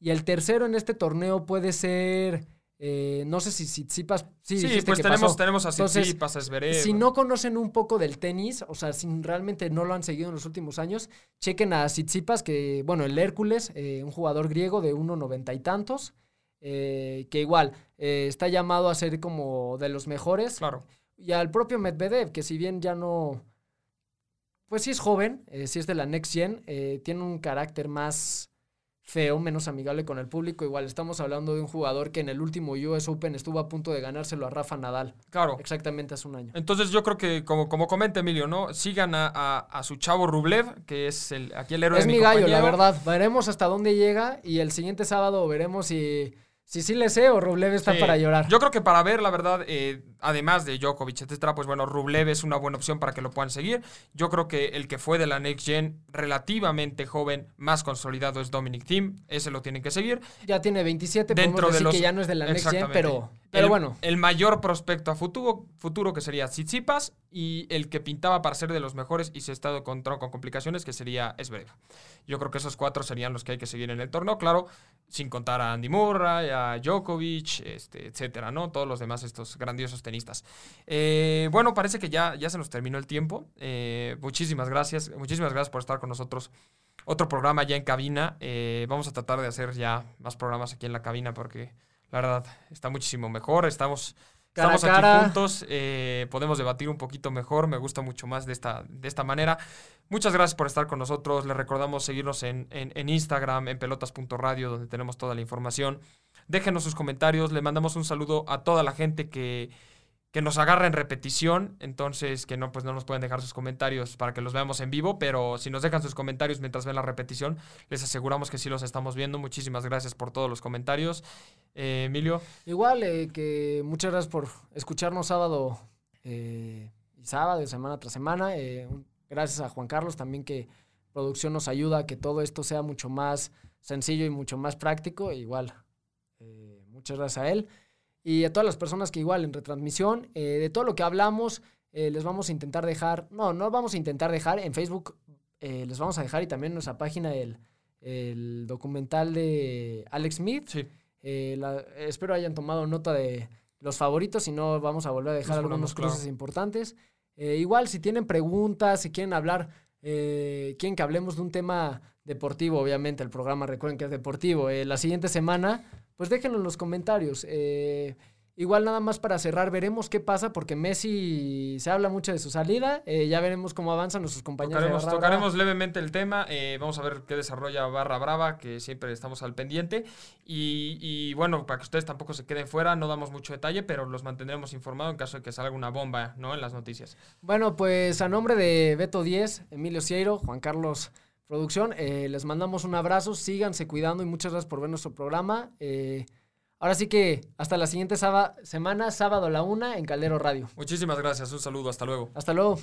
y el tercero en este torneo puede ser Eh, no sé si Tsitsipas. Sí,
Sí, pues
que
tenemos,
pasó.
tenemos a Tsitsipas, a Zverev.
Si no conocen un poco del tenis, o sea, si realmente no lo han seguido en los últimos años, chequen a Tsitsipas, que, bueno, el Hércules, eh, un jugador griego de 1.90 y tantos, eh, que igual está llamado a ser como de los mejores.
Claro.
Y al propio Medvedev, que si bien ya no. Pues sí es joven, sí es de la Next Gen, tiene un carácter más feo, menos amigable con el público. Igual estamos hablando de un jugador que en el último US Open estuvo a punto de ganárselo a Rafa Nadal,
Claro.
exactamente hace un año.
Entonces yo creo que, como, como comenta Emilio, ¿no? Sigan a, a- a su chavo Rublev, que es el, aquí el héroe
Es
de
mi
mi
gallo, la verdad. Veremos hasta dónde llega y el siguiente sábado veremos si, si sí le sé o Rublev está
Sí.
para llorar.
Yo creo que para ver, la verdad, eh, además de Djokovic, etcétera, pues bueno, Rublev es una buena opción para que lo puedan seguir. Yo creo que el que fue de la Next Gen, relativamente joven, más consolidado, es Dominic Thiem. Ese lo tienen que seguir.
Ya tiene 27,
Dentro
podemos
de
decir
los-
que ya no es de la Next Gen, pero, pero
el,
bueno.
El mayor prospecto a futuro, futuro que sería Tsitsipas y el que pintaba para ser de los mejores y se ha estado encontrando con complicaciones, que sería Zverev. Yo creo que esos cuatro serían los que hay que seguir en el torneo, claro, sin contar a Andy Murray, a Djokovic, este, etcétera, ¿no? Todos los demás, estos grandiosos tenistas. Eh, bueno, parece que ya, ya se nos terminó el tiempo. Eh, muchísimas gracias. Muchísimas gracias por estar con nosotros. Otro programa ya en cabina. Eh, vamos a tratar de hacer ya más programas aquí en la cabina porque la verdad está muchísimo mejor. Estamos,
Cara
estamos aquí
cara.
juntos. eh, podemos debatir un poquito mejor. Me gusta mucho más de esta, de esta manera. Muchas gracias por estar con nosotros. Les recordamos seguirnos en, en- en Instagram, en pelotas.radio, donde tenemos toda la información. Déjenos sus comentarios. Le mandamos un saludo a toda la gente que, que nos agarra en repetición. Entonces, que no, pues no nos pueden dejar sus comentarios para que los veamos en vivo. Pero si nos dejan sus comentarios mientras ven la repetición, les aseguramos que sí los estamos viendo. Muchísimas gracias por todos los comentarios. Eh, Emilio,
Igual eh, que muchas gracias por escucharnos sábado eh, y sábado, semana tras semana. Eh, gracias a Juan Carlos también que producción nos ayuda a que todo esto sea mucho más sencillo y mucho más práctico. Igual, muchas gracias a él. Y a todas las personas que igual en retransmisión, eh, de todo lo que hablamos, eh, les vamos a intentar dejar, no, no vamos a intentar dejar, en Facebook eh, les vamos a dejar y también en nuestra página el, el documental de Alex Smith.
sí.
La- espero hayan tomado nota de los favoritos, si no vamos a volver a dejar algunos
ponemos, claro.
cruces importantes. Igual, si tienen preguntas, si quieren hablar, quieren que hablemos de un tema deportivo, obviamente el programa recuerden que es deportivo, la siguiente semana, pues déjenlo en los comentarios. Eh, igual nada más para cerrar, veremos qué pasa, porque Messi se habla mucho de su salida, eh, ya veremos cómo avanzan nuestros compañeros.
Tocaremos, tocaremos levemente el tema. eh, vamos a ver qué desarrolla Barra Brava, que siempre estamos al pendiente. Y, y bueno, para que ustedes tampoco se queden fuera, no damos mucho detalle, pero los mantendremos informados en caso de que salga una bomba ¿no? en las noticias.
Bueno, pues a nombre de Beto 10, Emilio Cieiro, Juan Carlos Producción, eh, les mandamos un abrazo, síganse cuidando y muchas gracias por ver nuestro programa. Eh, ahora sí que hasta la siguiente semana, sábado a la una, en Caldero Radio.
Muchísimas gracias, un saludo, hasta luego.
Hasta luego.